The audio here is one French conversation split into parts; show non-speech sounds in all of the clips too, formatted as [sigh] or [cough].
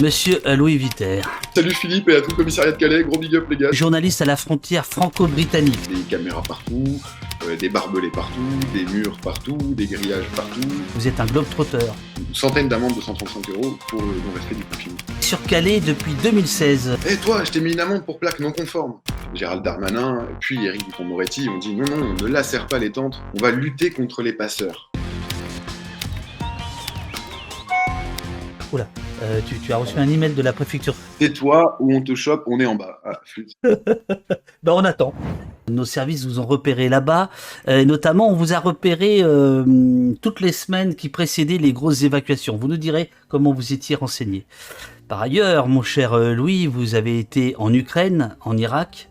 Monsieur Louis Viter. Salut Philippe et à tout le commissariat de Calais, gros big up les gars. Journaliste à la frontière franco-britannique. Des caméras partout, euh, des barbelés partout, des murs partout, des grillages partout. Vous êtes un globe-trotteur. Une centaine d'amendes de 135 euros pour le non-respect du confinement. Sur Calais depuis 2016. Eh toi, je t'ai mis une amende pour plaque non conforme. Gérald Darmanin, puis Eric Dupond-Moretti ont dit non, non, on ne lacère pas les tentes, on va lutter contre les passeurs. Oula, euh, tu, tu as reçu un email de la préfecture. Tais-toi ou on te chope, on est en bas. Ah. [laughs] Ben, on attend. Nos services vous ont repéré là-bas. Euh, notamment, on vous a repéré euh, toutes les semaines qui précédaient les grosses évacuations. Vous nous direz comment vous étiez renseigné. Par ailleurs, mon cher Louis, vous avez été en Ukraine, en Irak,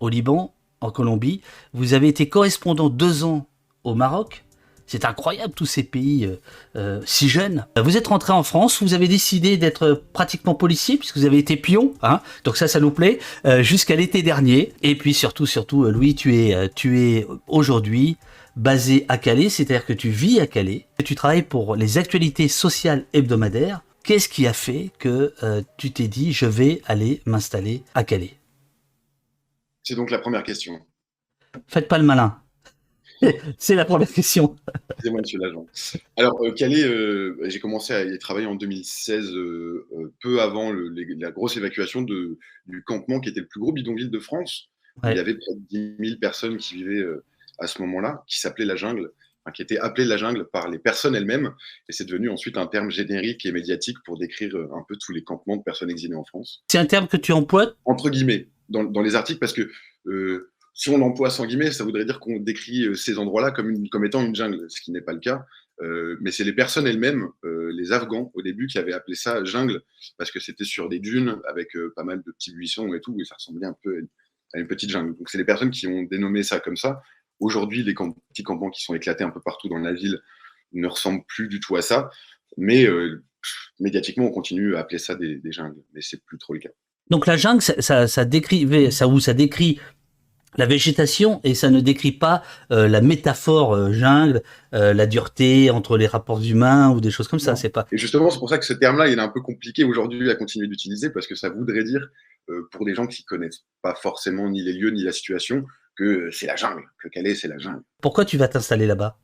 au Liban, en Colombie. Vous avez été correspondant deux ans au Maroc. C'est incroyable tous ces pays euh, euh, si jeunes. Vous êtes rentré en France, vous avez décidé d'être pratiquement policier puisque vous avez été pion, hein, donc ça, ça nous plaît, euh, jusqu'à l'été dernier. Et puis surtout, surtout, euh, Louis, tu es, euh, tu es aujourd'hui basé à Calais, c'est-à-dire que tu vis à Calais, tu travailles pour les actualités sociales hebdomadaires. Qu'est-ce qui a fait que euh, tu t'es dit je vais aller m'installer à Calais? C'est donc la première question. Faites pas le malin. C'est la première question. Excusez-moi, monsieur l'agent. Alors, euh, Calais, euh, j'ai commencé à y travailler en 2016, euh, euh, peu avant le- les- la grosse évacuation de, du campement qui était le plus gros bidonville de France. Ouais. Il y avait près de 10 000 personnes qui vivaient euh, à ce moment-là, qui s'appelait la jungle, enfin, qui était appelée la jungle par les personnes elles-mêmes. Et c'est devenu ensuite un terme générique et médiatique pour décrire euh, un peu tous les campements de personnes exilées en France. C'est un terme que tu emploies? Entre guillemets, dans, dans les articles, parce que euh, si on l'emploie sans guillemets, ça voudrait dire qu'on décrit euh, ces endroits-là comme, étant une jungle, ce qui n'est pas le cas. Euh, mais c'est les personnes elles-mêmes, euh, les Afghans au début, qui avaient appelé ça jungle, parce que c'était sur des dunes avec pas mal de petits buissons et tout, et ça ressemblait un peu à une, petite jungle. Donc c'est les personnes qui ont dénommé ça comme ça. Aujourd'hui, les petits campements qui sont éclatés un peu partout dans la ville ne ressemblent plus du tout à ça, mais médiatiquement, on continue à appeler ça des, jungles, mais c'est plus trop le cas. Donc la jungle, ça, ça, décrivait, ça où ça décrit la végétation et ça ne décrit pas euh, la métaphore euh, jungle, euh, la dureté entre les rapports humains ou des choses comme ça. C'est pas. Et justement, c'est pour ça que ce terme-là, il est un peu compliqué aujourd'hui à continuer d'utiliser parce que ça voudrait dire, pour des gens qui connaissent pas forcément ni les lieux ni la situation, que c'est la jungle, que Calais, c'est la jungle. Pourquoi tu vas t'installer là-bas?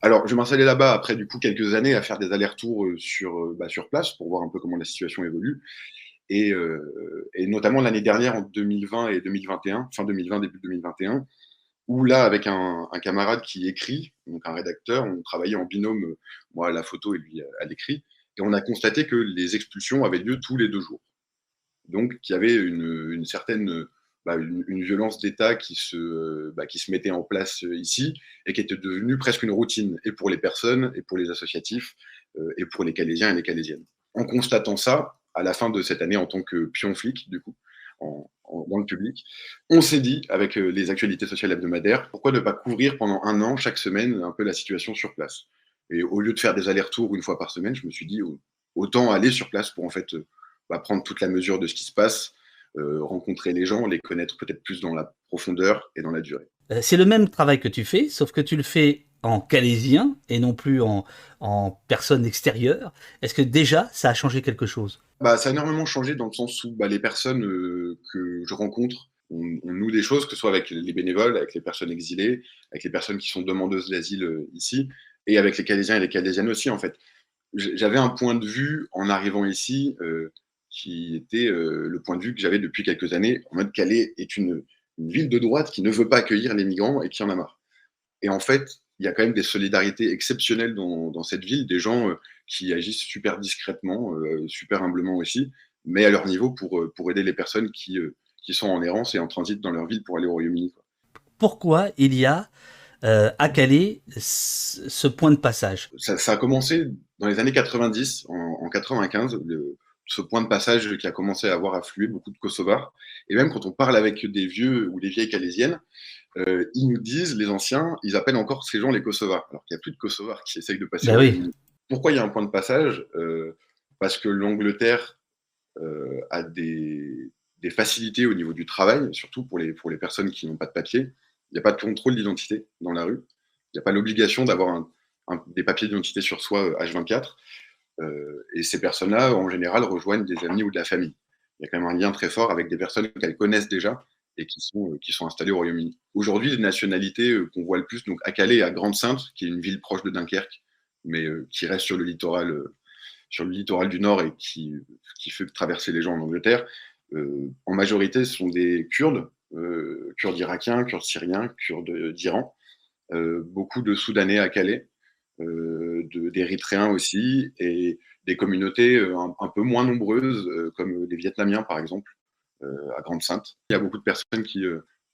Alors, je m'installais là-bas après du coup quelques années à faire des allers-retours sur, bah, sur place pour voir un peu comment la situation évolue. Et, euh, et notamment l'année dernière, en 2020 et 2021, fin 2020, début 2021, où là, avec un, camarade qui écrit, donc un rédacteur, on travaillait en binôme, euh, moi à la photo et lui à, à l'écrit, et on a constaté que les expulsions avaient lieu tous les deux jours. Donc, qu'il y avait une, certaine bah, une, violence d'État qui, se, bah, qui se mettait en place euh, ici et qui était devenue presque une routine, et pour les personnes, et pour les associatifs, euh, et pour les Calaisiens et les Calaisiennes. En constatant ça, à la fin de cette année, en tant que pion flic, du coup, en, en- dans le public, on s'est dit, avec euh, les actualités sociales hebdomadaires, pourquoi ne pas couvrir pendant un an, chaque semaine, un peu la situation sur place? Et au lieu de faire des allers-retours une fois par semaine, je me suis dit, au- autant aller sur place pour en fait euh, bah, prendre toute la mesure de ce qui se passe, euh, rencontrer les gens, les connaître peut-être plus dans la profondeur et dans la durée. C'est le même travail que tu fais, sauf que tu le fais en calaisien et non plus en, en personne extérieure. Est-ce que déjà ça a changé quelque chose? Bah, ça a énormément changé dans le sens où bah, les personnes euh, que je rencontre, on, on noue des choses, que ce soit avec les bénévoles, avec les personnes exilées, avec les personnes qui sont demandeuses d'asile euh, ici, et avec les Calaisiens et les Calaisiennes aussi, en fait. J'avais un point de vue en arrivant ici euh, qui était le point de vue que j'avais depuis quelques années, en mode Calais est une ville de droite qui ne veut pas accueillir les migrants et qui en a marre. Et en fait, il y a quand même des solidarités exceptionnelles dans, dans cette ville, des gens euh, qui agissent super discrètement, euh, super humblement aussi, mais à leur niveau pour, euh, pour aider les personnes qui, qui sont en errance et en transit dans leur ville pour aller au Royaume-Uni. quoi. Pourquoi il y a euh, à Calais ce ce point de passage? Ça, ça a commencé dans les années 90, en, en 95, le- ce point de passage qui a commencé à avoir afflué beaucoup de Kosovars. Et même quand on parle avec des vieux ou des vieilles calaisiennes, euh, ils nous disent, les anciens, ils appellent encore ces gens les Kosovars, alors qu'il n'y a plus de Kosovars qui essayent de passer. Bah oui. Pourquoi il y a un point de passage Euh, Parce que l'Angleterre euh, a des, des facilités au niveau du travail, surtout pour les, pour les personnes qui n'ont pas de papier. Il n'y a pas de contrôle d'identité dans la rue. Il n'y a pas l'obligation d'avoir un- un- des papiers d'identité sur soi euh, H24. et ces personnes-là, en général, rejoignent des amis ou de la famille. Il y a quand même un lien très fort avec des personnes qu'elles connaissent déjà et qui sont, qui sont installées au Royaume-Uni. Aujourd'hui, les nationalités qu'on voit le plus, donc à Calais, à Grande-Sainte, qui est une ville proche de Dunkerque, mais qui reste sur le littoral, du Nord et qui, fait traverser les gens en Angleterre, en majorité, ce sont des Kurdes, Kurdes irakiens, Kurdes syriens, Kurdes d'Iran, beaucoup de Soudanais à Calais, d'Érythréens aussi, et des communautés un, peu moins nombreuses, comme les Vietnamiens par exemple, à Grande-Sainte. Il y a beaucoup de personnes qui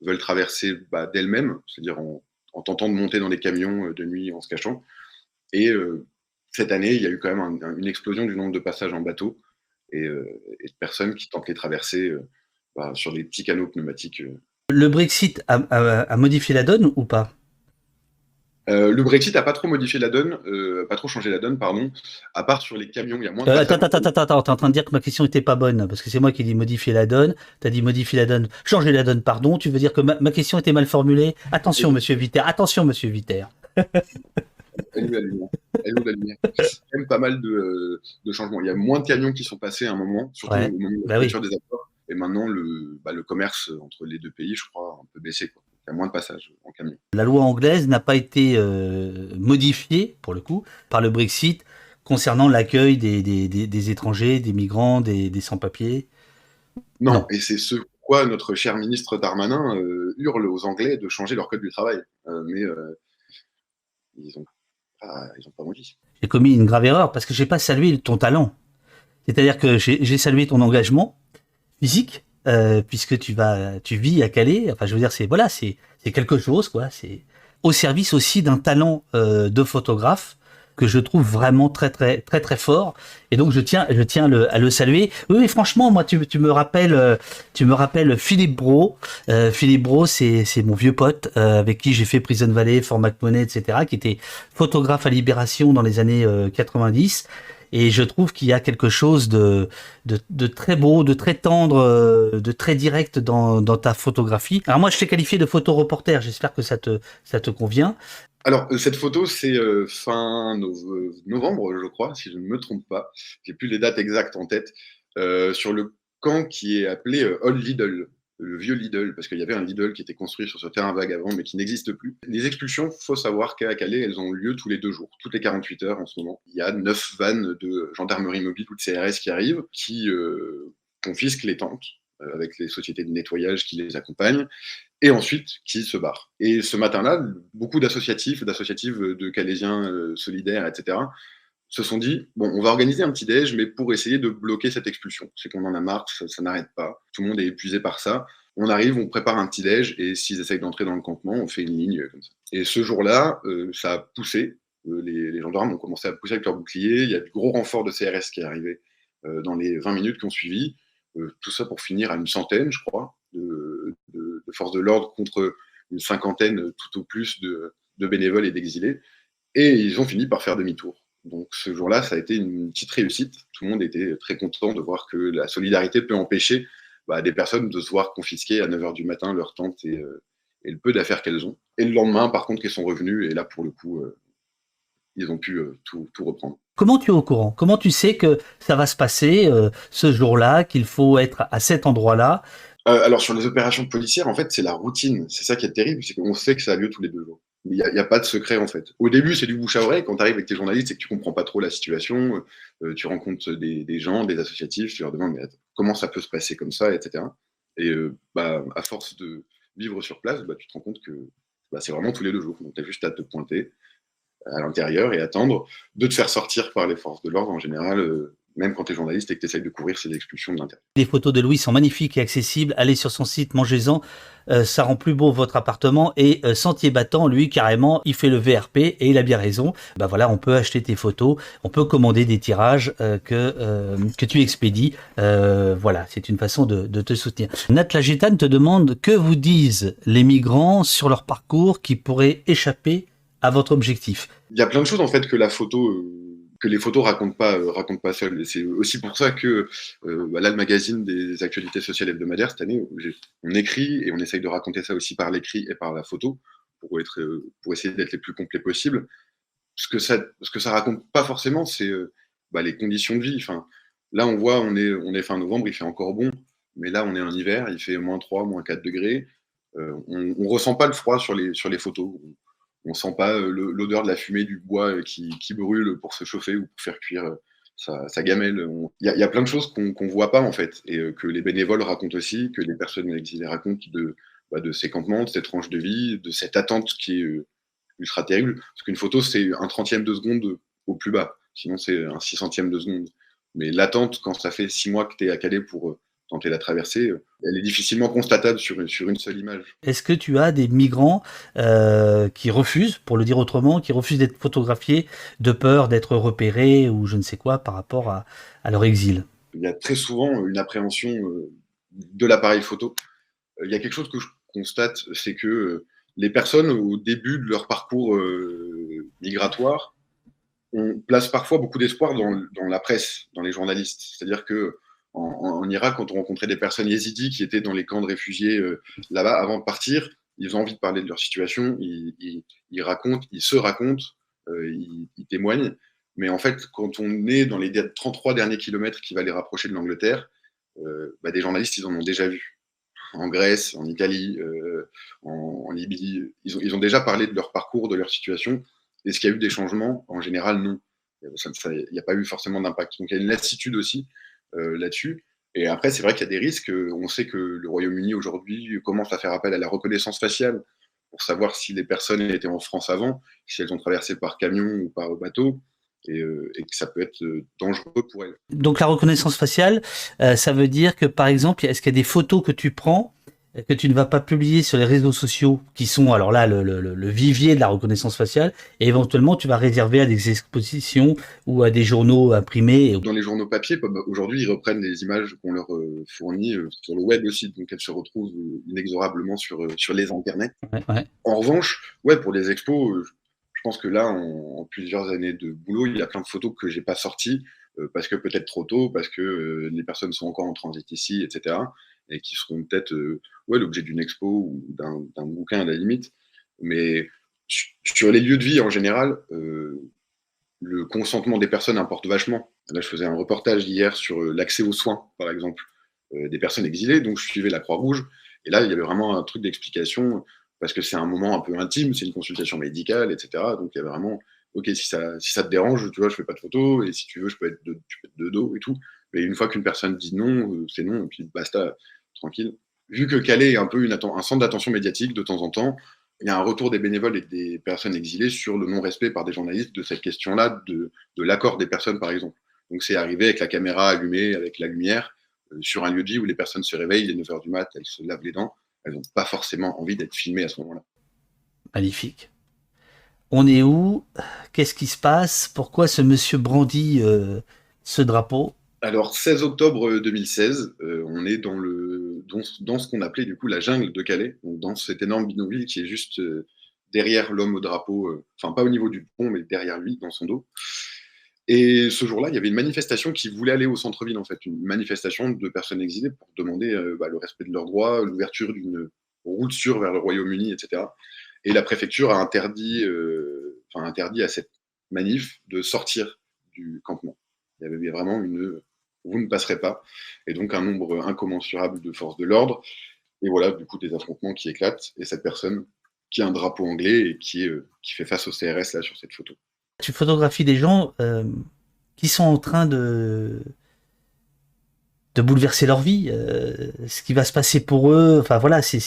veulent traverser bah, d'elles-mêmes, c'est-à-dire en, tentant de monter dans des camions de nuit en se cachant. Et cette année, il y a eu quand même une explosion du nombre de passages en bateau et, de personnes qui tentent les traversées bah, sur des petits canaux pneumatiques. Le Brexit a modifié la donne ou pas? Euh, le Brexit n'a pas trop modifié la donne, euh, pas trop changé la donne, pardon, à part sur les camions, il y a moins de... Euh, attends, attends, attends, attends, t'es en train de dire que ma question n'était pas bonne, parce que c'est moi qui ai dit modifier la donne, t'as dit modifier la donne, changer la donne, pardon, tu veux dire que ma, question était mal formulée? Attention, monsieur Viter, attention, monsieur Viter. [laughs] Elle nous la lumière. Elle nous la lumière? A même pas mal de, de, changements. Il y a moins de camions qui sont passés à un moment, surtout au moment de la bah des accords. Et maintenant, le, bah, le commerce entre les deux pays, je crois, un peu baissé. Quoi il y a moins de passages en camion. La loi anglaise n'a pas été euh, modifiée, pour le coup, par le Brexit concernant l'accueil des, des, des, étrangers, des migrants, des, sans-papiers non. et c'est ce pourquoi notre cher ministre Darmanin euh, hurle aux Anglais de changer leur code du travail. Euh, mais ils n'ont pas, pas. J'ai commis une grave erreur parce que je n'ai pas salué ton talent. C'est-à-dire que j'ai salué ton engagement physique, euh, puisque tu vas, tu vis à Calais. Enfin, je veux dire, c'est voilà, c'est quelque chose, quoi. C'est au service aussi d'un talent euh, de photographe que je trouve vraiment très très très très fort et donc je tiens je tiens le, à le saluer oui, franchement moi tu, tu me rappelles euh, tu me rappelles Philippe Bro euh, Philippe Bro c'est c'est mon vieux pote euh, avec qui j'ai fait Prison Valley Format Money etc qui était photographe à Libération dans les années 90 et je trouve qu'il y a quelque chose de, très beau, de très tendre, euh, de très direct dans, ta photographie. Alors moi, je t'ai qualifié de photo-reporter. J'espère que ça te, ça te convient. Alors, euh, cette photo, c'est euh, fin novembre, je crois, si je ne me trompe pas. J'ai plus les dates exactes en tête. sur le camp qui est appelé Old Lidl le vieux Lidl, parce qu'il y avait un Lidl qui était construit sur ce terrain vague avant, mais qui n'existe plus. Les expulsions, faut savoir qu'à Calais, elles ont lieu tous les deux jours, toutes les 48 heures en ce moment. Il y a neuf vannes de gendarmerie mobile ou de CRS qui arrivent, qui euh, confisquent les tentes euh, avec les sociétés de nettoyage qui les accompagnent, et ensuite qui se barrent. Et ce matin-là, beaucoup d'associatifs, d'associatives de Calaisiens euh, solidaires, etc., se sont dit bon, on va organiser un petit déj, mais pour essayer de bloquer cette expulsion. C'est qu'on en a marre, ça, n'arrête pas. Tout le monde est épuisé par ça. On arrive, on prépare un petit déj, et s'ils essayent d'entrer dans le campement, on fait une ligne comme ça. Et ce jour-là, euh, ça a poussé. Euh, les, gendarmes ont commencé à pousser avec leurs boucliers. Il y a du gros renfort de CRS qui est arrivé euh, dans les 20 minutes qui ont suivi. tout ça pour finir à une centaine, je crois, de, forces de l'ordre contre une cinquantaine tout au plus de, de bénévoles et d'exilés. Et ils ont fini par faire demi-tour. Donc ce jour-là, ça a été une petite réussite. Tout le monde était très content de voir que la solidarité peut empêcher bah, des personnes de se voir confisquer à 9h du matin leur tente euh, et, le peu d'affaires qu'elles ont. Et le lendemain, par contre, ils sont revenus et là, pour le coup, euh, ils ont pu euh, tout, reprendre. Comment tu es au courant? Comment tu sais que ça va se passer ce jour-là, qu'il faut être à cet endroit-là? Alors sur les opérations policières, en fait, c'est la routine. C'est ça qui est terrible, c'est qu'on sait que ça a lieu tous les deux jours. Il n'y a, pas de secret en fait. Au début, c'est du bouche à oreille. Quand tu arrives avec tes journalistes, c'est que tu comprends pas trop la situation. Euh, tu rencontres des, gens, des associatifs, tu leur demandes comment ça peut se passer comme ça, etc. Et euh, bah, à force de vivre sur place, bah, tu te rends compte que bah, c'est vraiment tous les deux jours. Donc tu as juste à te pointer à l'intérieur et attendre de te faire sortir par les forces de l'ordre en général. Euh, même quand tu es journaliste et que tu essayes de couvrir ces expulsions de l'intérieur. Les photos de Louis sont magnifiques et accessibles. Allez sur son site, mangez-en. Euh, ça rend plus beau votre appartement. Et euh, Sentier Battant, lui, carrément, il fait le VRP et il a bien raison. Bah voilà, on peut acheter tes photos, on peut commander des tirages euh, que, que tu expédies. voilà, c'est une façon de, de te soutenir. Nat Lagitane te demande que vous disent les migrants sur leur parcours qui pourraient échapper à votre objectif. Il y a plein de choses en fait que la photo que les photos racontent pas, euh, racontent pas seules. C'est aussi pour ça que euh, bah là, le magazine des actualités sociales hebdomadaires, cette année, on écrit et on essaye de raconter ça aussi par l'écrit et par la photo pour, être, euh, pour essayer d'être les plus complets possible. Ce que ça, ce que ça raconte pas forcément, c'est bah, les conditions de vie. Enfin, là, on voit, on est, on est fin novembre, il fait encore bon, mais là, on est en hiver, il fait moins 3, moins 4 degrés. On ressent pas le froid sur les, sur les photos. On ne sent pas l'odeur de la fumée du bois qui, qui, brûle pour se chauffer ou pour faire cuire sa, gamelle. Il y, a plein de choses qu'on ne voit pas, en fait, et que les bénévoles racontent aussi, que les personnes exilées racontent de, bah, de ces campements, de cette tranche de vie, de cette attente qui est ultra terrible. Parce qu'une photo, c'est un trentième de seconde au plus bas. Sinon, c'est un six centième de seconde. Mais l'attente, quand ça fait six mois que tu es à Calais pour euh, tenter la traversée, euh, elle est difficilement constatable sur, sur une seule image. Est-ce que tu as des migrants euh, qui refusent, pour le dire autrement, qui refusent d'être photographiés de peur d'être repérés ou je ne sais quoi par rapport à, à leur exil? Il y a très souvent une appréhension de l'appareil photo. Il y a quelque chose que je constate, c'est que les personnes, au début de leur parcours migratoire, on place parfois beaucoup d'espoir dans, la presse, dans les journalistes. C'est-à-dire que en, Irak, quand on rencontrait des personnes yézidis qui étaient dans les camps de réfugiés euh, là-bas, avant de partir, ils ont envie de parler de leur situation, ils, racontent, ils se racontent, euh, ils, témoignent. Mais en fait, quand on est dans les 33 derniers kilomètres qui va les rapprocher de l'Angleterre, euh, bah, des journalistes, ils en ont déjà vu. En Grèce, en Italie, en, Libye, ils ont, ils ont déjà parlé de leur parcours, de leur situation. Est-ce qu'il y a eu des changements? En général, non. Il n'y a pas eu forcément d'impact. Donc il y a une lassitude aussi là-dessus. Et après, c'est vrai qu'il y a des risques. On sait que le Royaume-Uni aujourd'hui commence à faire appel à la reconnaissance faciale pour savoir si les personnes étaient en France avant, si elles ont traversé par camion ou par bateau. Et, euh, que ça peut être euh, dangereux pour elles. Donc la reconnaissance faciale, ça veut dire que par exemple, est-ce qu'il y a des photos que tu prends que tu ne vas pas publier sur les réseaux sociaux, qui sont alors là le, le, le, vivier de la reconnaissance faciale, et éventuellement tu vas réserver à des expositions ou à des journaux imprimés. Dans les journaux papier, aujourd'hui, ils reprennent les images qu'on leur euh, fournit euh, sur le web aussi, donc elles se retrouvent euh, inexorablement sur, sur les internets. En revanche, ouais, pour les expos, je pense que là, en, plusieurs années de boulot, il y a plein de photos que j'ai pas sorties parce que peut-être trop tôt, parce que les personnes sont encore en transit ici, etc et qui seront peut-être euh, ouais, l'objet d'une expo ou d'un bouquin à la limite. Mais sur les lieux de vie en général, euh, le consentement des personnes importe vachement. Là, je faisais un reportage hier sur euh, l'accès aux soins, par exemple, des personnes exilées, donc je suivais la Croix-Rouge. Et là, il y avait vraiment un truc d'explication, parce que c'est un moment un peu intime, c'est une consultation médicale, etc. Donc il y avait vraiment, ok, si ça, si ça te dérange, tu vois, je fais pas de photos, et si tu veux, je peux être de, tu peux être de dos et tout. Mais une fois qu'une personne dit non, c'est non, et puis basta tranquille. Vu que Calais est un peu un centre d'attention médiatique de temps en temps, il y a un retour des bénévoles et des personnes exilées sur le non-respect par des journalistes de cette question-là, de, l'accord des personnes, par exemple. Donc c'est arrivé avec la caméra allumée, avec la lumière, euh, sur un lieu de vie où les personnes se réveillent, il est 9h du mat, elles se lavent les dents, elles n'ont pas forcément envie d'être filmées à ce moment-là. Magnifique. On est où? Qu'est-ce qui se passe? Pourquoi ce monsieur brandit euh, ce drapeau? Alors, 16 octobre 2016, euh, on est dans, ce qu'on appelait du coup la jungle de Calais, dans cet énorme bidonville qui est juste euh, derrière l'homme au drapeau, euh, enfin pas au niveau du pont, mais derrière lui, dans son dos. Et ce jour-là, il y avait une manifestation qui voulait aller au centre-ville, en fait, une manifestation de personnes exilées pour demander bah, le respect de leurs droits, l'ouverture d'une route sûre vers le Royaume-Uni, etc. Et la préfecture a interdit, interdit à cette manif de sortir du campement. Il y avait vraiment une vous ne passerez pas. Et donc un nombre incommensurable de forces de l'ordre. Et voilà, du coup, des affrontements qui éclatent. Et cette personne qui a un drapeau anglais et qui, euh, fait face au CRS là sur cette photo. Tu photographies des gens euh, qui sont en train de de bouleverser leur vie, euh, ce qui va se passer pour eux. Enfin voilà, c'est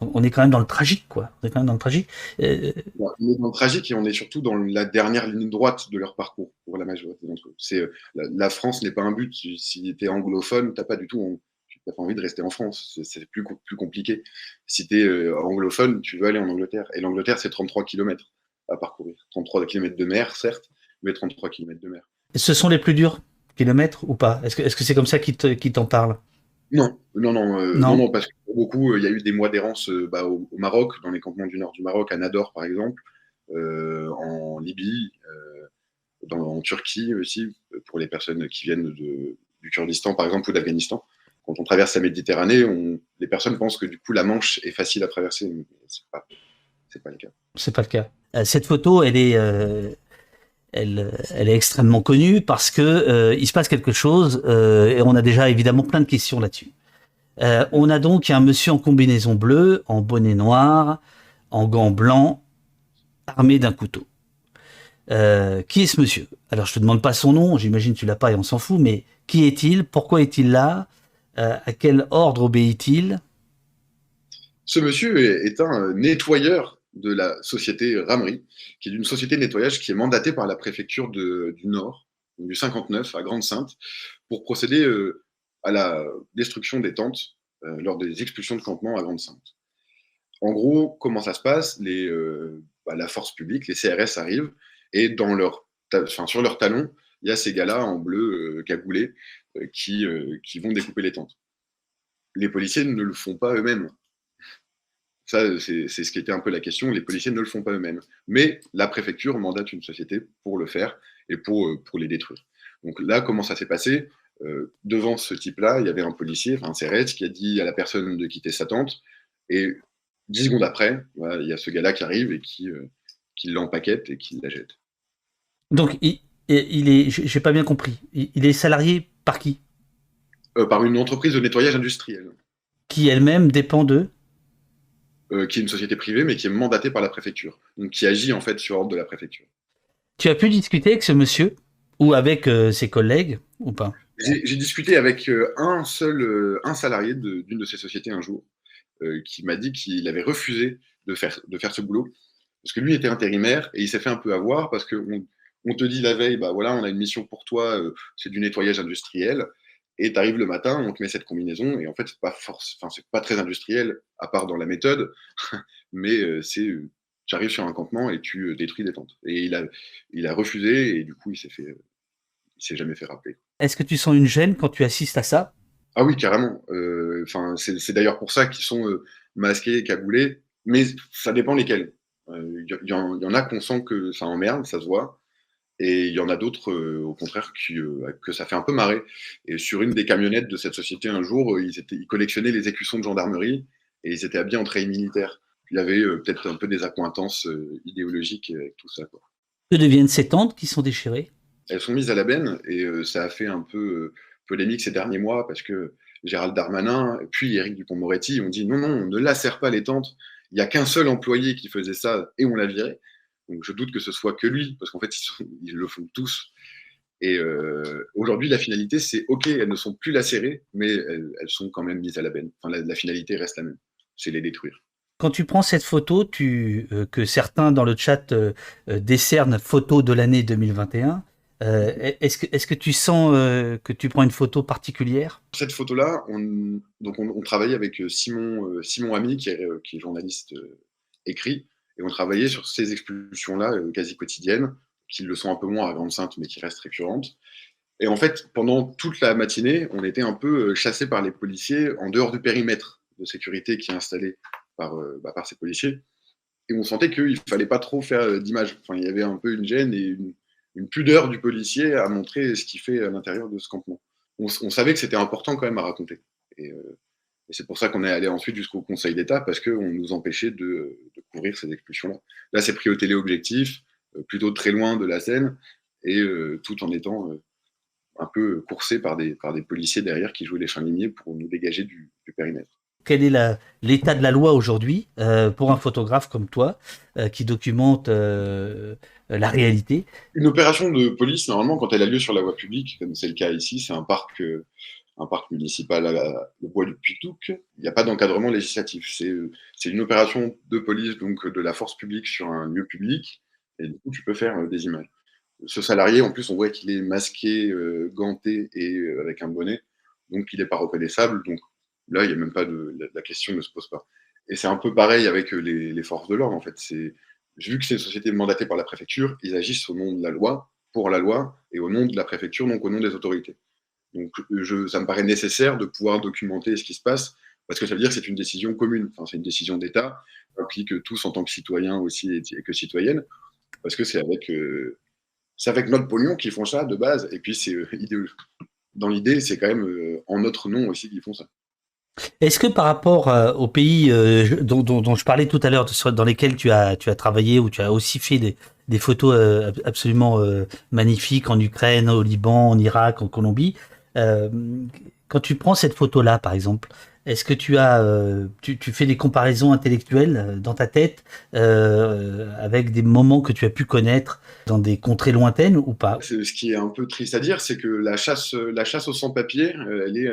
on est quand même dans le tragique, quoi. On est quand même dans le tragique. Euh, on est dans le tragique et on est surtout dans la dernière ligne droite de leur parcours pour la majorité d'entre eux. C'est euh, la, France n'est pas un but. Si tu es anglophone, t'as pas du tout, pas envie de rester en France. C'est plus plus compliqué. Si tu es euh, anglophone, tu veux aller en Angleterre. Et l'Angleterre, c'est 33 km à parcourir. 33 km de mer, certes, mais 33 km de mer. Et ce sont les plus durs kilomètres ou pas? Est-ce que c'est comme ça qu'ils t'en parlent? Non, non, non, non, non, parce que beaucoup, euh, il y a eu des mois d'errance euh, bah, au, Maroc, dans les campements du nord du Maroc, à Nador par exemple, euh, en Libye, dans, en Turquie aussi, pour les personnes qui viennent du Kurdistan par exemple ou d'Afghanistan. Quand on traverse la Méditerranée, les personnes pensent que du coup la Manche est facile à traverser, mais c'est pas, pas le cas. C'est pas le cas. Cette photo, elle est, elle, elle est extrêmement connue parce que se passe quelque chose et on a déjà évidemment plein de questions là-dessus. On a donc un monsieur en combinaison bleue, en bonnet noir, en gants blancs, armé d'un couteau. qui est ce monsieur? Alors je te demande pas son nom, j'imagine tu l'as pas et on s'en fout, mais qui est-il? Pourquoi est-il là? À quel ordre obéit-il? Ce monsieur est, un nettoyeur de la société Ramery, qui est une société de nettoyage qui est mandatée par la préfecture du Nord, du 59 à Grande-Sainte, pour procéder euh, à la destruction des tentes euh, lors des expulsions de campement à Grande-Sainte. En gros, comment ça se passe? Euh, bah, La force publique, les CRS arrivent et leur, sur leur talon, il y a ces gars-là en bleu cagoulés qui, vont découper les tentes. Les policiers ne le font pas eux-mêmes. Ça, c'est ce qui était un peu la question. Les policiers ne le font pas eux-mêmes. Mais la préfecture mandate une société pour le faire et pour, euh, pour les détruire. Donc là, comment ça s'est passé? Euh, Devant ce type-là, il y avait un policier, enfin un CRS, qui a dit à la personne de quitter sa tente. Et dix secondes après, il y a ce gars-là qui arrive et qui, euh, qui l'empaquette et qui la jette. Donc, il, il est, j'ai pas bien compris, il est salarié par qui? Par une entreprise de nettoyage industriel. Qui elle-même dépend de? Euh, qui est une société privée, mais qui est mandatée par la préfecture, donc qui agit en fait sur ordre de la préfecture. Tu as pu discuter avec ce monsieur ou avec euh, ses collègues ou pas? J'ai discuté avec euh, un seul, un salarié d'une de, ces sociétés un jour, qui m'a dit qu'il avait refusé de faire, de faire ce boulot, parce que lui était intérimaire et il s'est fait un peu avoir parce qu'on on te dit la veille, bah voilà, on a une mission pour toi, c'est du nettoyage industriel. Et tu arrives le matin, on te met cette combinaison, et en fait, c'est pas enfin, pas très industriel, à part dans la méthode, [laughs] mais euh, c'est, euh, tu arrives sur un campement et tu euh, détruis des tentes. Et il a, il a refusé, et du coup, il s'est fait, il s'est jamais fait rappeler. Est-ce que tu sens une gêne quand tu assistes à ça? Ah oui, carrément. Enfin, c'est d'ailleurs pour ça qu'ils sont masqués, cagoulés, mais ça dépend lesquels. Il y, y, en a qu'on sent que ça emmerde, ça se voit. Et il y en a d'autres, euh, au contraire, qui, euh, que ça fait un peu marrer. Et sur une des camionnettes de cette société, un jour, euh, ils, étaient, ils collectionnaient les écussons de gendarmerie et ils étaient habillés en treillis militaire. Il y avait peut-être un peu des accointances idéologiques avec tout ça. Quoi. Que deviennent ces tentes qui sont déchirées? Elles sont mises à la benne et ça a fait un peu polémique ces derniers mois parce que Gérald Darmanin, puis Éric Dupont-Moretti ont dit non, non, on ne lacère pas les tentes. Il n'y a qu'un seul employé qui faisait ça et on l'a viré. Donc je doute que ce soit que lui, parce qu'en fait, ils, le font tous. Et euh, aujourd'hui, la finalité, c'est OK, elles ne sont plus lacérées, mais elles, sont quand même mises à la benne. Enfin, la, finalité reste la même, c'est les détruire. Quand tu prends cette photo, tu, euh, que certains dans le chat euh, décernent photo de l'année 2021, est-ce que, est que, tu sens que tu prends une photo particulière? Cette photo-là, on, donc on, travaillait avec Simon, Simon Ami, qui est, qui est journaliste écrit, et on travaillait sur ces expulsions-là euh, quasi quotidiennes, qui le sont un peu moins à Grande-Sainte, mais qui restent récurrentes. Et en fait, pendant toute la matinée, on était un peu euh, chassés par les policiers en dehors du périmètre de sécurité qui est installé par, euh, bah, par ces policiers. Et on sentait qu'il ne fallait pas trop faire d'image. Enfin, il y avait un peu une gêne et une, pudeur du policier à montrer ce qu'il fait à l'intérieur de ce campement. On, savait que c'était important quand même à raconter. Et, et c'est pour ça qu'on est allé ensuite jusqu'au Conseil d'État, parce qu'on nous empêchait de, couvrir ces expulsions-là. Là, c'est pris au téléobjectif, euh, plutôt très loin de la scène, et euh, tout en étant euh, un peu coursé par des, policiers derrière qui jouaient les chiens limiers pour nous dégager du, périmètre. Quel est l'état de la loi aujourd'hui pour un photographe comme toi qui documente la réalité Une opération de police, normalement, quand elle a lieu sur la voie publique, comme c'est le cas ici, c'est un parc un parc municipal à le bois du Puitouc, il n'y a pas d'encadrement législatif. C'est une opération de police, donc de la force publique sur un lieu public, et du coup, tu peux faire euh, des images. Ce salarié, en plus, on voit qu'il est masqué, euh, ganté et euh, avec un bonnet, donc il n'est pas reconnaissable. Là, il y a même pas de la, question ne se pose pas. Et c'est un peu pareil avec les, forces de l'ordre, en fait. C'est vu que c'est une société mandatée par la préfecture, ils agissent au nom de la loi, pour la loi, et au nom de la préfecture, donc au nom des autorités. Donc, je, ça me paraît nécessaire de pouvoir documenter ce qui se passe, parce que ça veut dire que c'est une décision commune, enfin, c'est une décision d'État, implique tous en tant que citoyens aussi et, que citoyennes, parce que c'est avec, euh, avec notre pognon qu'ils font ça de base, et puis c'est euh, dans l'idée, c'est quand même euh, en notre nom aussi qu'ils font ça. Est-ce que par rapport aux pays dont, je parlais tout à l'heure, dans lesquels tu as, travaillé ou tu as aussi fait des, photos absolument magnifiques en Ukraine, au Liban, en Irak, en Colombie. quand tu prends cette photo-là, par exemple, est-ce que tu tu, fais des comparaisons intellectuelles dans ta tête avec des moments que tu as pu connaître dans des contrées lointaines ou pas? Ce qui est un peu triste à dire, c'est que la chasse, la chasse au sans-papier, elle est,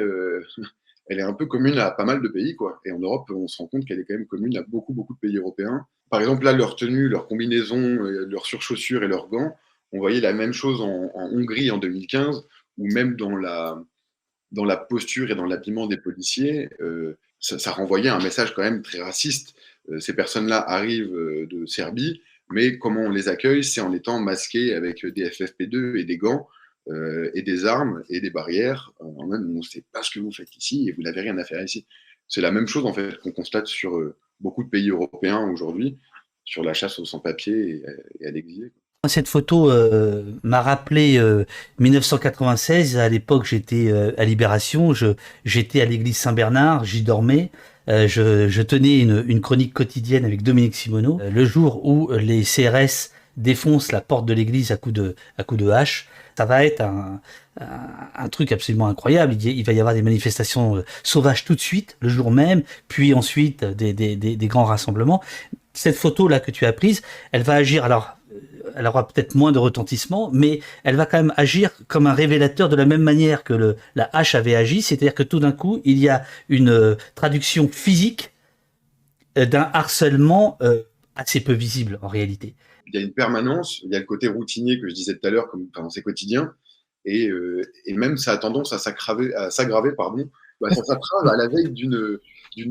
elle est un peu commune à pas mal de pays, quoi. Et en Europe, on se rend compte qu'elle est quand même commune à beaucoup, beaucoup de pays européens. Par exemple, là, leur tenue, leur combinaison, euh, leurs surchaussures et leurs gants, on voyait la même chose en, Hongrie en 2015, ou même dans la, dans la posture et dans l'habillement des policiers, euh, ça, renvoyait un message quand même très raciste. Euh, ces personnes-là arrivent de Serbie, mais comment on les accueille, c'est en étant masqués avec des FFP2 et des gants euh, et des armes et des barrières. En même, on ne sait pas ce que vous faites ici et vous n'avez rien à faire ici. C'est la même chose en fait qu'on constate sur euh, beaucoup de pays européens aujourd'hui, sur la chasse aux sans-papiers et, à l'exilé. Cette photo euh, m'a rappelé 1996. À l'époque, j'étais à Libération. J'étais à l'église Saint-Bernard. J'y dormais. Je, tenais une, chronique quotidienne avec Dominique Simoneau. le jour où les CRS défoncent la porte de l'église à coups de, à coup de hache ça va être un, truc absolument incroyable. Il, va y avoir des manifestations euh, sauvages tout de suite, le jour même, puis ensuite des, des, grands rassemblements. Cette photo-là que tu as prise, elle va agir, alors euh, elle aura peut-être moins de retentissement, mais elle va quand même agir comme un révélateur de la même manière que la hache avait agi, c'est-à-dire que tout d'un coup, il y a une euh, traduction physique d'un harcèlement assez peu visible en réalité il y a une permanence, il y a le côté routinier que je disais tout à l'heure, comme enfin, c'est quotidien, et, euh, et, même ça a tendance à s'aggraver, à s'aggraver pardon, bah, ça s'aggrave à la veille d'une,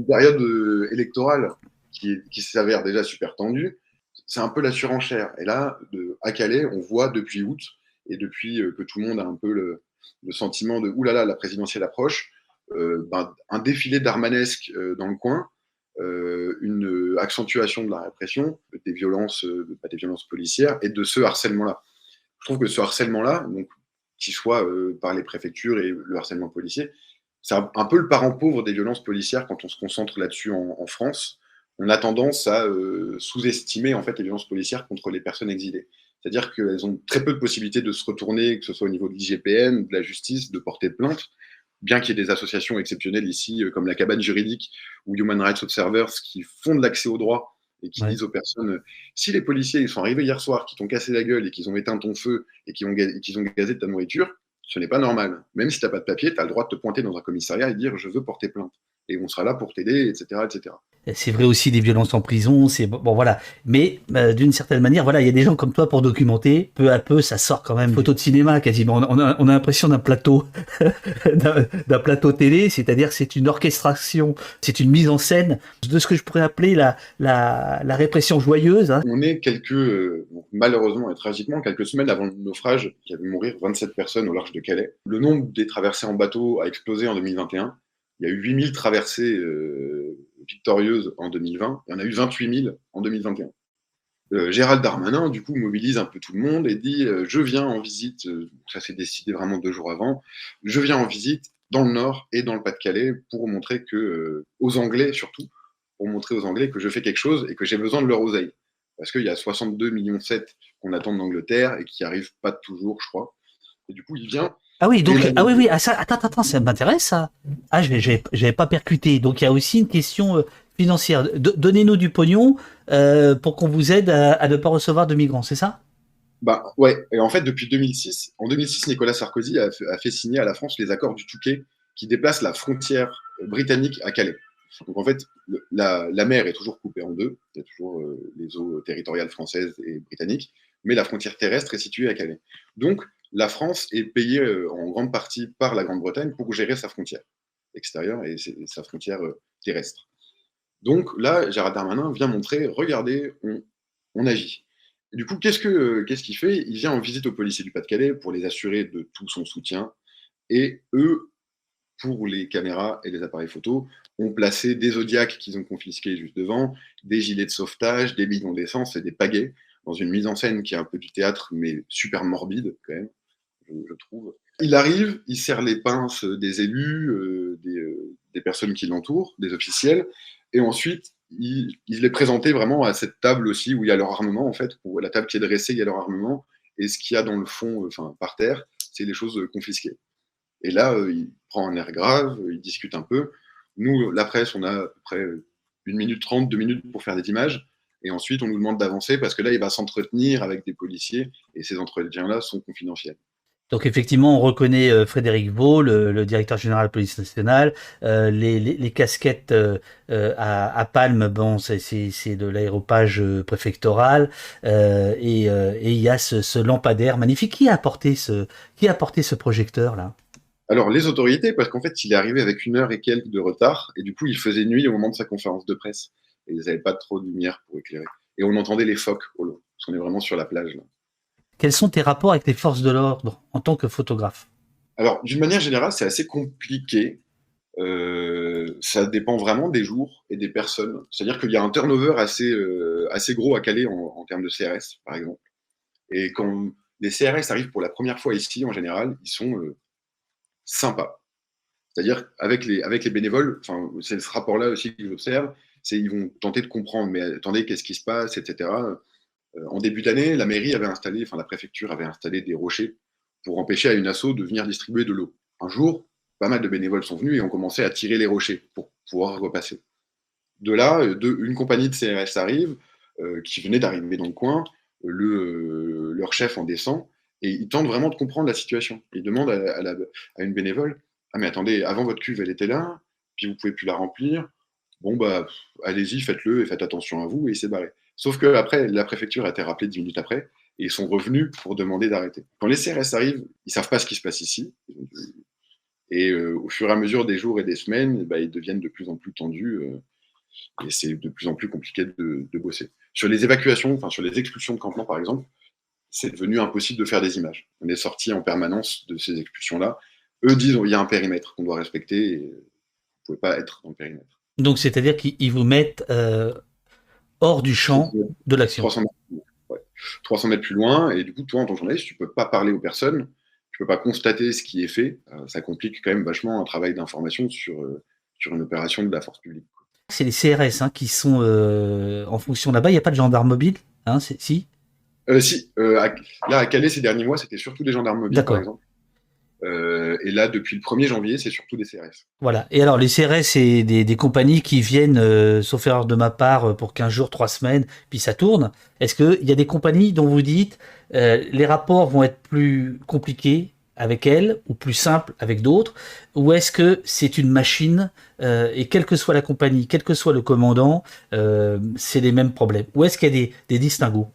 période euh, électorale qui, s'avère déjà super tendue. C'est un peu la surenchère. Et là, de, à Calais, on voit depuis août, et depuis euh, que tout le monde a un peu le, sentiment de oulala, la présidentielle approche, ben, un défilé d'armanesque dans le coin, euh, une accentuation de la répression, des violences, euh, pas des violences policières, et de ce harcèlement-là. Je trouve que ce harcèlement-là, donc qu'il soit euh, par les préfectures et le harcèlement policier, c'est un, peu le parent pauvre des violences policières quand on se concentre là-dessus en, France. On a tendance à sous-estimer en fait les violences policières contre les personnes exilées. C'est-à-dire qu'elles ont très peu de possibilités de se retourner, que ce soit au niveau de l'IGPN, de la justice, de porter plainte bien qu'il y ait des associations exceptionnelles ici, euh, comme la cabane juridique ou Human Rights Observers, qui font de l'accès au droit et qui disent aux personnes euh, si les policiers ils sont arrivés hier soir, qui t'ont cassé la gueule et qu'ils ont éteint ton feu et qu'ils ont, gazé de ta nourriture, ce n'est pas normal. Même si tu n'as pas de papier, tu as le droit de te pointer dans un commissariat et dire je veux porter plainte. Et on sera là pour t'aider, etc., etc. C'est vrai aussi des violences en prison, c'est bon, voilà. Mais euh, d'une certaine manière, voilà, il y a des gens comme toi pour documenter. Peu à peu, ça sort quand même. Photo de cinéma quasiment. On a, on a l'impression d'un plateau, [laughs] d'un plateau télé, c'est-à-dire c'est une orchestration, c'est une mise en scène de ce que je pourrais appeler la, la, la répression joyeuse. Hein. On est quelques, euh, malheureusement et tragiquement, quelques semaines avant le naufrage qui avait mourir 27 personnes au large de Calais. Le nombre des traversées en bateau a explosé en 2021. Il y a eu 8000 traversées. Euh, victorieuse en 2020, il y en a eu 28 000 en 2021. Euh, Gérald Darmanin, du coup, mobilise un peu tout le monde et dit euh, Je viens en visite, ça s'est décidé vraiment deux jours avant, je viens en visite dans le Nord et dans le Pas-de-Calais pour montrer que, aux Anglais surtout, pour montrer aux Anglais que je fais quelque chose et que j'ai besoin de leur oseille. Parce qu'il y a 62 millions 7 qu'on attend d'Angleterre et qui n'arrivent pas toujours, je crois. Et du coup, il vient ah oui, donc, ah oui, oui, ah, ça, attends, attends, ça m'intéresse, ça. Ah, je n'avais pas percuté. Donc, il y a aussi une question euh, financière. Donnez-nous du pognon euh, pour qu'on vous aide à, ne pas recevoir de migrants, c'est ça? Bah ouais. Et en fait, depuis 2006, en 2006, Nicolas Sarkozy a fait, signer à la France les accords du Touquet qui déplacent la frontière britannique à Calais. Donc en fait, la, mer est toujours coupée en deux. Il y a toujours euh, les eaux territoriales françaises et britanniques, mais la frontière terrestre est située à Calais. Donc la France est payée euh, en grande partie par la Grande-Bretagne pour gérer sa frontière extérieure et sa frontière euh, terrestre. Donc là, Gérard Darmanin vient montrer, regardez, on, agit. du coup, qu'est-ce qu'il ce qu'il fait? Il vient en visite aux policiers du Pas-de-Calais pour les assurer de tout son soutien. Et eux, pour les caméras et les appareils photo, ont placé des Zodiacs qu'ils ont confisqués juste devant, des gilets de sauvetage, des bidons d'essence et des pagaies, dans une mise en scène qui est un peu du théâtre, mais super morbide quand même Il arrive, il serre les pinces des élus, euh, euh, des, personnes qui l'entourent, des officiels, et ensuite, ils, les présentaient vraiment à cette table aussi où il y a leur armement, en fait, où la table qui est dressée, il y a leur armement, et ce qu'il y a dans le fond, enfin, par terre, c'est les choses confisquées. Et là, il prend un air grave, il discute un peu. Nous, la presse, on a à peu près une minute trente, deux minutes pour faire des images. Et ensuite, on nous demande d'avancer parce que là, il va s'entretenir avec des policiers et ces entretiens-là sont confidentiels. Donc effectivement, on reconnaît euh, Frédéric Vaux, le, directeur général de la police nationale. Euh, les, casquettes euh, à, Palme, bon, c'est de l'aéropage préfectoral. et il y a ce, lampadaire magnifique. Qui a apporté ce, qui a ce projecteur là alors, les autorités, parce qu'en fait, il est arrivé avec une heure et quelques de retard, et du coup, il faisait nuit au moment de sa conférence de presse, et ils n'avaient pas trop de lumière pour éclairer. Et on entendait les phoques au loin, parce qu'on est vraiment sur la plage. Là. Quels sont tes rapports avec les forces de l'ordre en tant que photographe? Alors, d'une manière générale, c'est assez compliqué. Euh, ça dépend vraiment des jours et des personnes. C'est-à-dire qu'il y a un turnover assez, euh, assez gros à Calais en, termes de CRS, par exemple. Et quand les CRS arrivent pour la première fois ici, en général, ils sont euh, sympas. C'est-à-dire, avec les, avec les bénévoles, c'est ce rapport-là aussi que j'observe, c'est ils vont tenter de comprendre, mais attendez, qu'est-ce qui se passe, etc. Euh, en début d'année, la mairie avait installé, enfin la préfecture avait installé des rochers pour empêcher à une asso de venir distribuer de l'eau. Un jour, pas mal de bénévoles sont venus et ont commencé à tirer les rochers pour pouvoir repasser. De là, euh, une compagnie de CRS arrive, euh, qui venait d'arriver dans le coin, leur chef en descend, et ils tentent vraiment de comprendre la situation. Ils demandent à, une bénévole Ah, mais attendez, avant votre cuve, elle était là, puis vous pouvez plus la remplir. Bon, bah, allez-y, faites-le et faites attention à vous, et il s'est barré. Sauf que après, la préfecture a été rappelée dix minutes après, et ils sont revenus pour demander d'arrêter. Quand les CRS arrivent, ils savent pas ce qui se passe ici. Et euh, au fur et à mesure des jours et des semaines, bah, ils deviennent de plus en plus tendus. Euh, et c'est de plus en plus compliqué de, bosser. Sur les évacuations, enfin sur les expulsions de campement par exemple, c'est devenu impossible de faire des images. On est sorti en permanence de ces expulsions-là. Eux disent qu'il y a un périmètre qu'on doit respecter et vous ne pouvez pas être dans le périmètre. Donc c'est-à-dire qu'ils vous mettent euh, hors du champ de l'action. 300, mètres plus loin, et du coup, toi, en tant que journaliste, tu peux pas parler aux personnes, tu peux pas constater ce qui est fait. Euh, ça complique quand même vachement un travail d'information sur, euh, sur une opération de la force publique. C'est les CRS hein, qui sont euh, en fonction là-bas. Il n'y a pas de gendarmes mobiles, hein, si? Si, là, à Calais, ces derniers mois, c'était surtout des gendarmes mobiles, par exemple. Euh, et là, depuis le 1er janvier, c'est surtout des CRS. Voilà. Et alors, les CRS, c'est des, compagnies qui viennent, euh, sauf erreur de ma part, euh, pour 15 jours, 3 semaines, puis ça tourne. Est-ce qu'il y a des compagnies dont vous dites les rapports vont être plus compliqués avec elles ou plus simples avec d'autres? Ou est-ce que c'est une machine et quelle que soit la compagnie, quel que soit le commandant, c'est les mêmes problèmes? Ou est-ce qu'il y a des, des distinguos?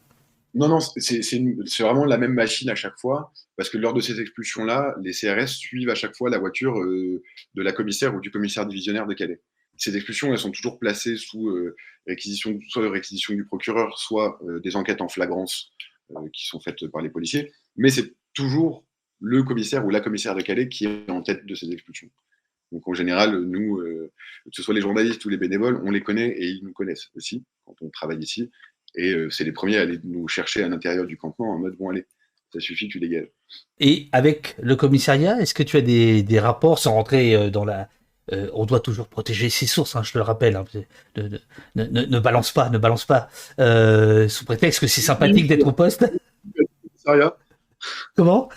Non, non, c'est vraiment la même machine à chaque fois, parce que lors de ces expulsions-là, les CRS suivent à chaque fois la voiture euh, de la commissaire ou du commissaire divisionnaire de Calais. Ces expulsions, elles sont toujours placées sous euh, réquisition, soit réquisition du procureur, soit euh, des enquêtes en flagrance qui sont faites par les policiers, mais c'est toujours le commissaire ou la commissaire de Calais qui est en tête de ces expulsions. Donc en général, nous, que ce soit les journalistes ou les bénévoles, on les connaît et ils nous connaissent aussi quand on travaille ici. Et c'est les premiers à aller nous chercher à l'intérieur du campement en mode bon, allez, ça suffit, tu dégages. Et avec le commissariat, est-ce que tu as des, des rapports sans rentrer euh, dans la. Euh, on doit toujours protéger ses sources, hein, je te le rappelle. Hein, ne, ne, ne, balance pas, ne balance pas. sous prétexte que c'est sympathique d'être au poste. Comment?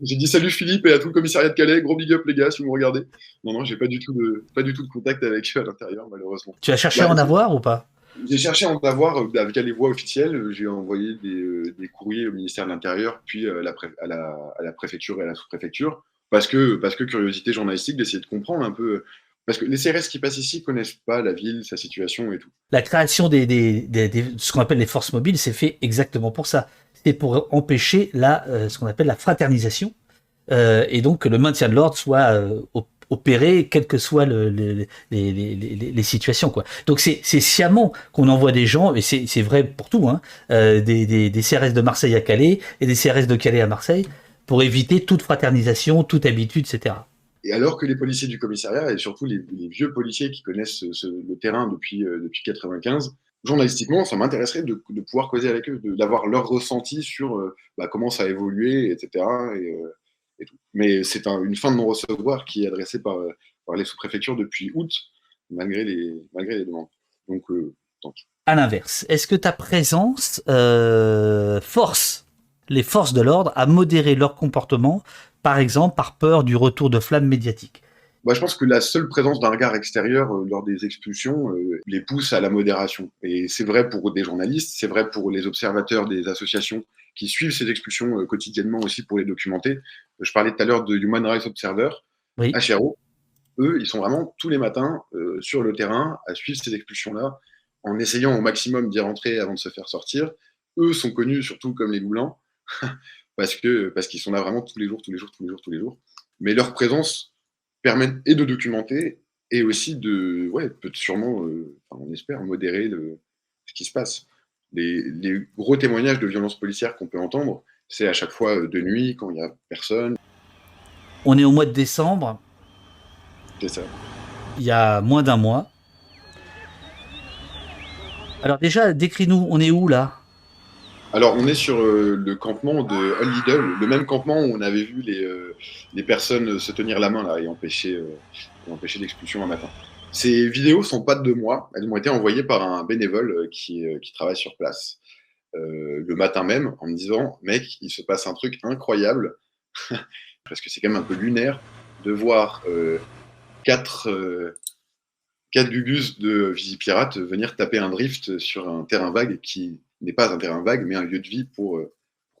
J'ai dit salut Philippe et à tout le commissariat de Calais, gros big up les gars si vous me regardez. Non, non, j'ai pas du tout de, pas du tout de contact avec eux à l'intérieur malheureusement. Tu as cherché à en avoir ou pas? J'ai cherché à en avoir euh, avec les voies officielles. J'ai envoyé euh, des, courriers au ministère de l'Intérieur, puis euh, à la, préfecture et à la sous-préfecture, parce que, parce que curiosité journalistique d'essayer de comprendre un peu. Parce que les CRS qui passent ici connaissent pas la ville, sa situation et tout. La création des, ce qu'on appelle les forces mobiles, c'est fait exactement pour ça. C'est pour empêcher la, ce qu'on appelle la fraternisation, et donc que le maintien de l'ordre soit au opérer, quelles que soient les, situations. Quoi. Donc c'est sciemment qu'on envoie des gens, et c'est vrai pour tout, hein, euh, des, CRS de Marseille à Calais et des CRS de Calais à Marseille, pour éviter toute fraternisation, toute habitude, etc. Et alors que les policiers du commissariat, et surtout les, vieux policiers qui connaissent le terrain depuis, euh, depuis 95, journalistiquement, ça m'intéresserait de, pouvoir causer avec eux, d'avoir leur ressenti sur euh, bah, comment ça a évolué, etc. Et, mais c'est une fin de non-recevoir qui est adressée par, par les sous-préfectures depuis août, malgré les, malgré les demandes. Donc, tant pis. À l'inverse, est-ce que ta présence force les forces de l'ordre à modérer leur comportement, par exemple par peur du retour de flammes médiatiques bah, je pense que la seule présence d'un regard extérieur lors des expulsions les pousse à la modération. Et c'est vrai pour des journalistes, c'est vrai pour les observateurs des associations qui suivent ces expulsions quotidiennement aussi pour les documenter. Je parlais tout à l'heure de Human Rights Observer, oui. HRO, eux, ils sont vraiment tous les matins euh, sur le terrain à suivre ces expulsions-là, en essayant au maximum d'y rentrer avant de se faire sortir. Eux sont connus surtout comme les loups blancs, [laughs] parce que parce qu'ils sont là vraiment tous les jours, tous les jours, tous les jours, tous les jours. Mais leur présence permet et de documenter et aussi de, ouais, peut sûrement, euh, on espère, modérer le, ce qui se passe. Les, les gros témoignages de violences policières qu'on peut entendre, c'est à chaque fois euh, de nuit, quand il n'y a personne. On est au mois de décembre, c'est ça. Il y a moins d'un mois. Alors déjà, décris-nous, on est où là? Alors, on est sur euh, le campement de Hull Lidl, le même campement où on avait vu les, euh, les personnes se tenir la main là, et empêcher, euh, empêcher l'expulsion un matin. Ces vidéos sont pas de moi, elles m'ont été envoyées par un bénévole qui, qui travaille sur place. Le matin même en me disant Mec, il se passe un truc incroyable, [laughs] parce que c'est quand même un peu lunaire de voir quatre, euh, quatre gugus de Visipirate venir taper un drift sur un terrain vague qui n'est pas un terrain vague, mais un lieu de vie pour,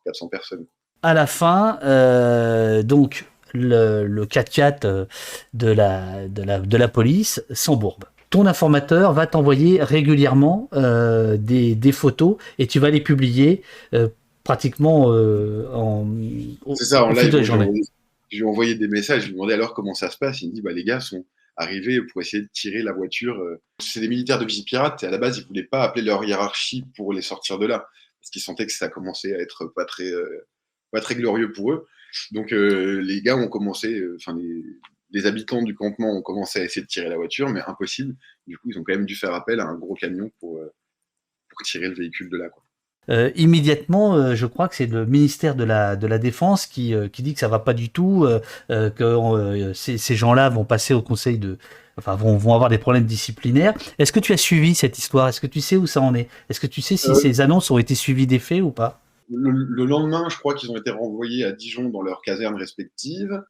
400 euh, personnes. À la fin, euh, donc, le, le 4x4 de la, de, la, de la police s'embourbe. Ton informateur va t'envoyer régulièrement des, des, photos et tu vas les publier pratiquement en, C'est ça, en live, de la journée je lui ai envoyé des messages, je lui ai demandé alors comment ça se passe. Il me dit bah, les gars sont arrivés pour essayer de tirer la voiture. Euh. C'est des militaires de Vigipirate et à la base, ils ne voulaient pas appeler leur hiérarchie pour les sortir de là parce qu'ils sentaient que ça commençait à être pas très, euh, pas très glorieux pour eux. Donc euh, les gars ont commencé, enfin les, habitants du campement ont commencé à essayer de tirer la voiture, mais impossible. Du coup, ils ont quand même dû faire appel à un gros camion pour, pour tirer le véhicule de là. Quoi. Euh, immédiatement, euh, je crois que c'est le ministère de la, de la Défense qui, euh, qui dit que ça va pas du tout, que ces, ces gens-là vont passer au conseil de, enfin vont, vont avoir des problèmes disciplinaires. Est-ce que tu as suivi cette histoire? Est-ce que tu sais où ça en est? Est-ce que tu sais si ces annonces ont été suivies des faits ou pas? Le, lendemain, je crois qu'ils ont été renvoyés à Dijon dans leurs casernes respectives.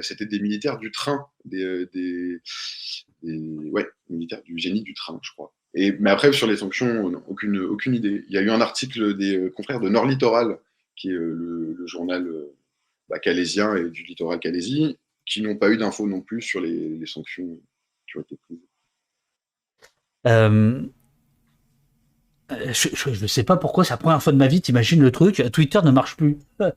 C'était des militaires du train, des, des, des ouais, militaires du génie du train, je crois mais après, sur les sanctions, aucune, idée. Il y a eu un article des euh, confrères de Nord Littoral, qui est euh, le, journal euh, bah, calésien et du littoral calaisie, qui n'ont pas eu d'infos non plus sur les, sanctions qui ont été prises. Je ne sais pas pourquoi, c'est la première fois de ma vie, t'imagines le truc, Twitter ne marche plus. [laughs]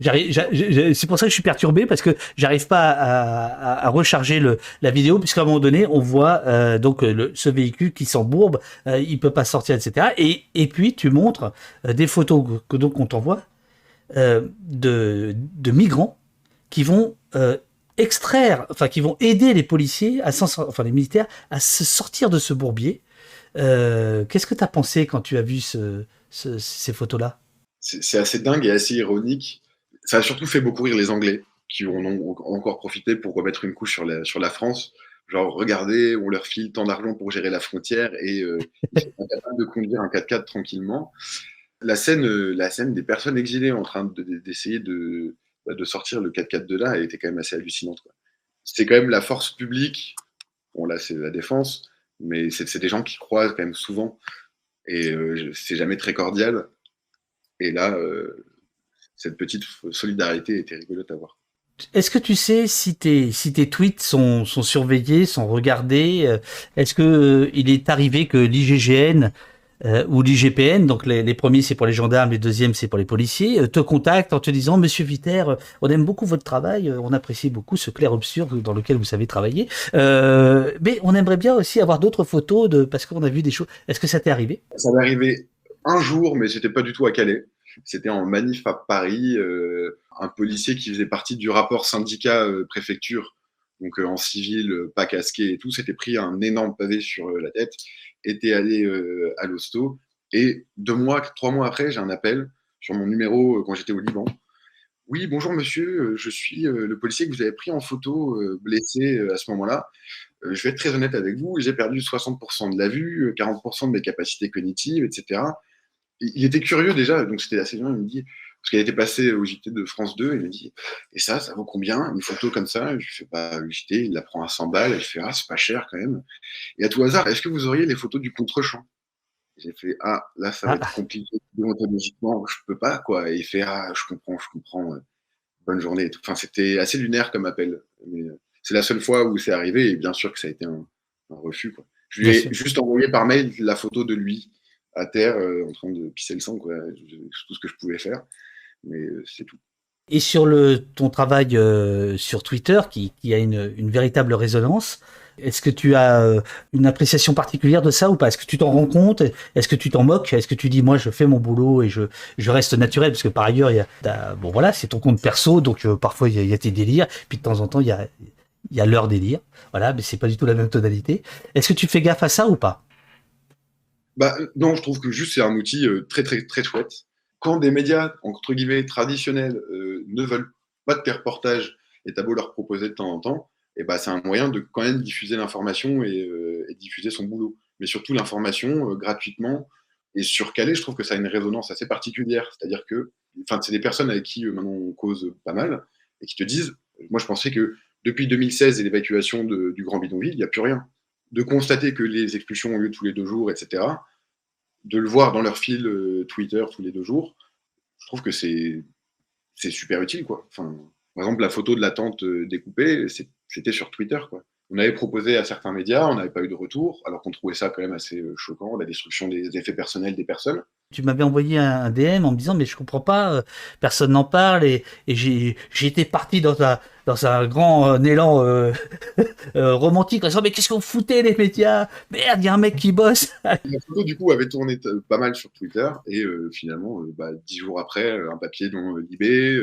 c'est pour ça que je suis perturbé parce que j'arrive pas à, recharger la vidéo puisqu'à un moment donné on voit euh, donc ce véhicule qui s'embourbe, euh, il peut pas sortir, etc. Et, puis tu montres euh, des photos que donc on t'envoie de, de migrants qui vont extraire, enfin qui vont aider les policiers, à enfin les militaires, à se sortir de ce bourbier. Qu'est-ce que tu as pensé quand tu as vu ce, ces photos-là? C'est assez dingue et assez ironique ça a surtout fait beaucoup rire les Anglais, qui en ont encore profité pour remettre une couche sur la, sur la France. Genre, regardez, on leur file tant d'argent pour gérer la frontière et euh, ils sont [laughs] capables de conduire un 4x4 tranquillement. La scène, euh, la scène des personnes exilées en train d'essayer de, bah, de, sortir le 4x4 de là, elle était quand même assez hallucinante. C'était quand même la force publique. Bon, là, c'est la défense, mais c'est des gens qui croisent quand même souvent et euh, c'est jamais très cordial. Et là, euh, cette petite solidarité était rigolote à voir. Est-ce que tu sais si tes, si tes tweets sont, surveillés, sont regardés? Euh, Est-ce que euh, il est arrivé que l'IGGN euh, ou l'IGPN, donc les, premiers c'est pour les gendarmes, les deuxièmes c'est pour les policiers, te contactent en te disant Monsieur Viter, on aime beaucoup votre travail, on apprécie beaucoup ce clair-obscur dans lequel vous savez travailler, mais on aimerait bien aussi avoir d'autres photos de parce qu'on a vu des choses. Est-ce que ça t'est arrivé? Ça m'est arrivé un jour, mais c'était pas du tout à Calais. C'était en manif à Paris, euh, un policier qui faisait partie du rapport syndicat euh, préfecture, donc euh, en civil, pas casqué et tout, s'était pris un énorme pavé sur la tête, était allé à l'hosto. Et deux mois, trois mois après, j'ai un appel sur mon numéro quand j'étais au Liban. Oui, bonjour monsieur, je suis le policier que vous avez pris en photo blessé à ce moment-là. je vais être très honnête avec vous, j'ai perdu 60% de la vue, 40% de mes capacités cognitives, etc. Il était curieux déjà, donc c'était assez bien. Il me dit, parce qu'elle était passée au JT de France 2, il me dit, et ça, ça vaut combien Une photo comme ça? Je fais pas le JT, il la prend à 100 balles, je fais, ah, c'est pas cher quand même. Et à tout hasard, est-ce que vous auriez les photos du contre-champ? J'ai fait, ah, là, ça va être ah. compliqué déontologiquement, je peux pas, quoi. Et il fait, ah, je comprends, je comprends, bonne journée. Enfin, c'était assez lunaire comme appel. Mais euh, c'est la seule fois où c'est arrivé, et bien sûr que ça a été un, refus, quoi. Je lui ai juste envoyé par mail la photo de lui à terre euh, en train de pisser le sang, quoi. tout ce que je pouvais faire. Mais euh, c'est tout. Et sur le, ton travail euh, sur Twitter, qui, a une, véritable résonance, est-ce que tu as une appréciation particulière de ça ou pas? Est-ce que tu t'en rends compte? Est-ce que tu t'en moques? Est-ce que tu dis moi je fais mon boulot et je, je reste naturel? Parce que par ailleurs il y a bon voilà c'est ton compte perso donc parfois il y, a, tes délires puis de temps en temps il y a y a leur délire voilà mais c'est pas du tout la même tonalité. Est-ce que tu fais gaffe à ça ou pas? Bah, non, je trouve que juste c'est un outil très très très chouette quand des médias, entre guillemets, traditionnels euh, ne veulent pas de tes reportages et t'as beau leur proposer de temps en temps, et eh ben, c'est un moyen de quand même diffuser l'information et, euh, diffuser son boulot. Mais surtout l'information euh, gratuitement et sur Calais, je trouve que ça a une résonance assez particulière. C'est-à-dire que, c'est des personnes avec qui maintenant on cause pas mal et qui te disent, moi je pensais que depuis 2016 et l'évacuation du Grand Bidonville, il n'y a plus rien. De constater que les expulsions ont lieu tous les deux jours, etc de le voir dans leur fil euh, Twitter tous les deux jours, je trouve que c'est super utile. Quoi. Enfin, par exemple, la photo de la euh, découpée, c'était sur Twitter. On avait proposé à certains médias, on n'avait pas eu de retour, alors qu'on trouvait ça quand même assez euh, choquant, la destruction des effets personnels des personnes. Tu m'avais envoyé un DM en me disant mais je comprends pas, euh, personne n'en parle et, été parti dans un dans un grand euh, élan euh, [laughs] romantique en disant mais qu'est-ce qu'on foutait les médias? Merde, il y a un mec qui bosse. [laughs] La photo du coup avait tourné pas mal sur Twitter et finalement bah, dix jours après un papier dans Libé,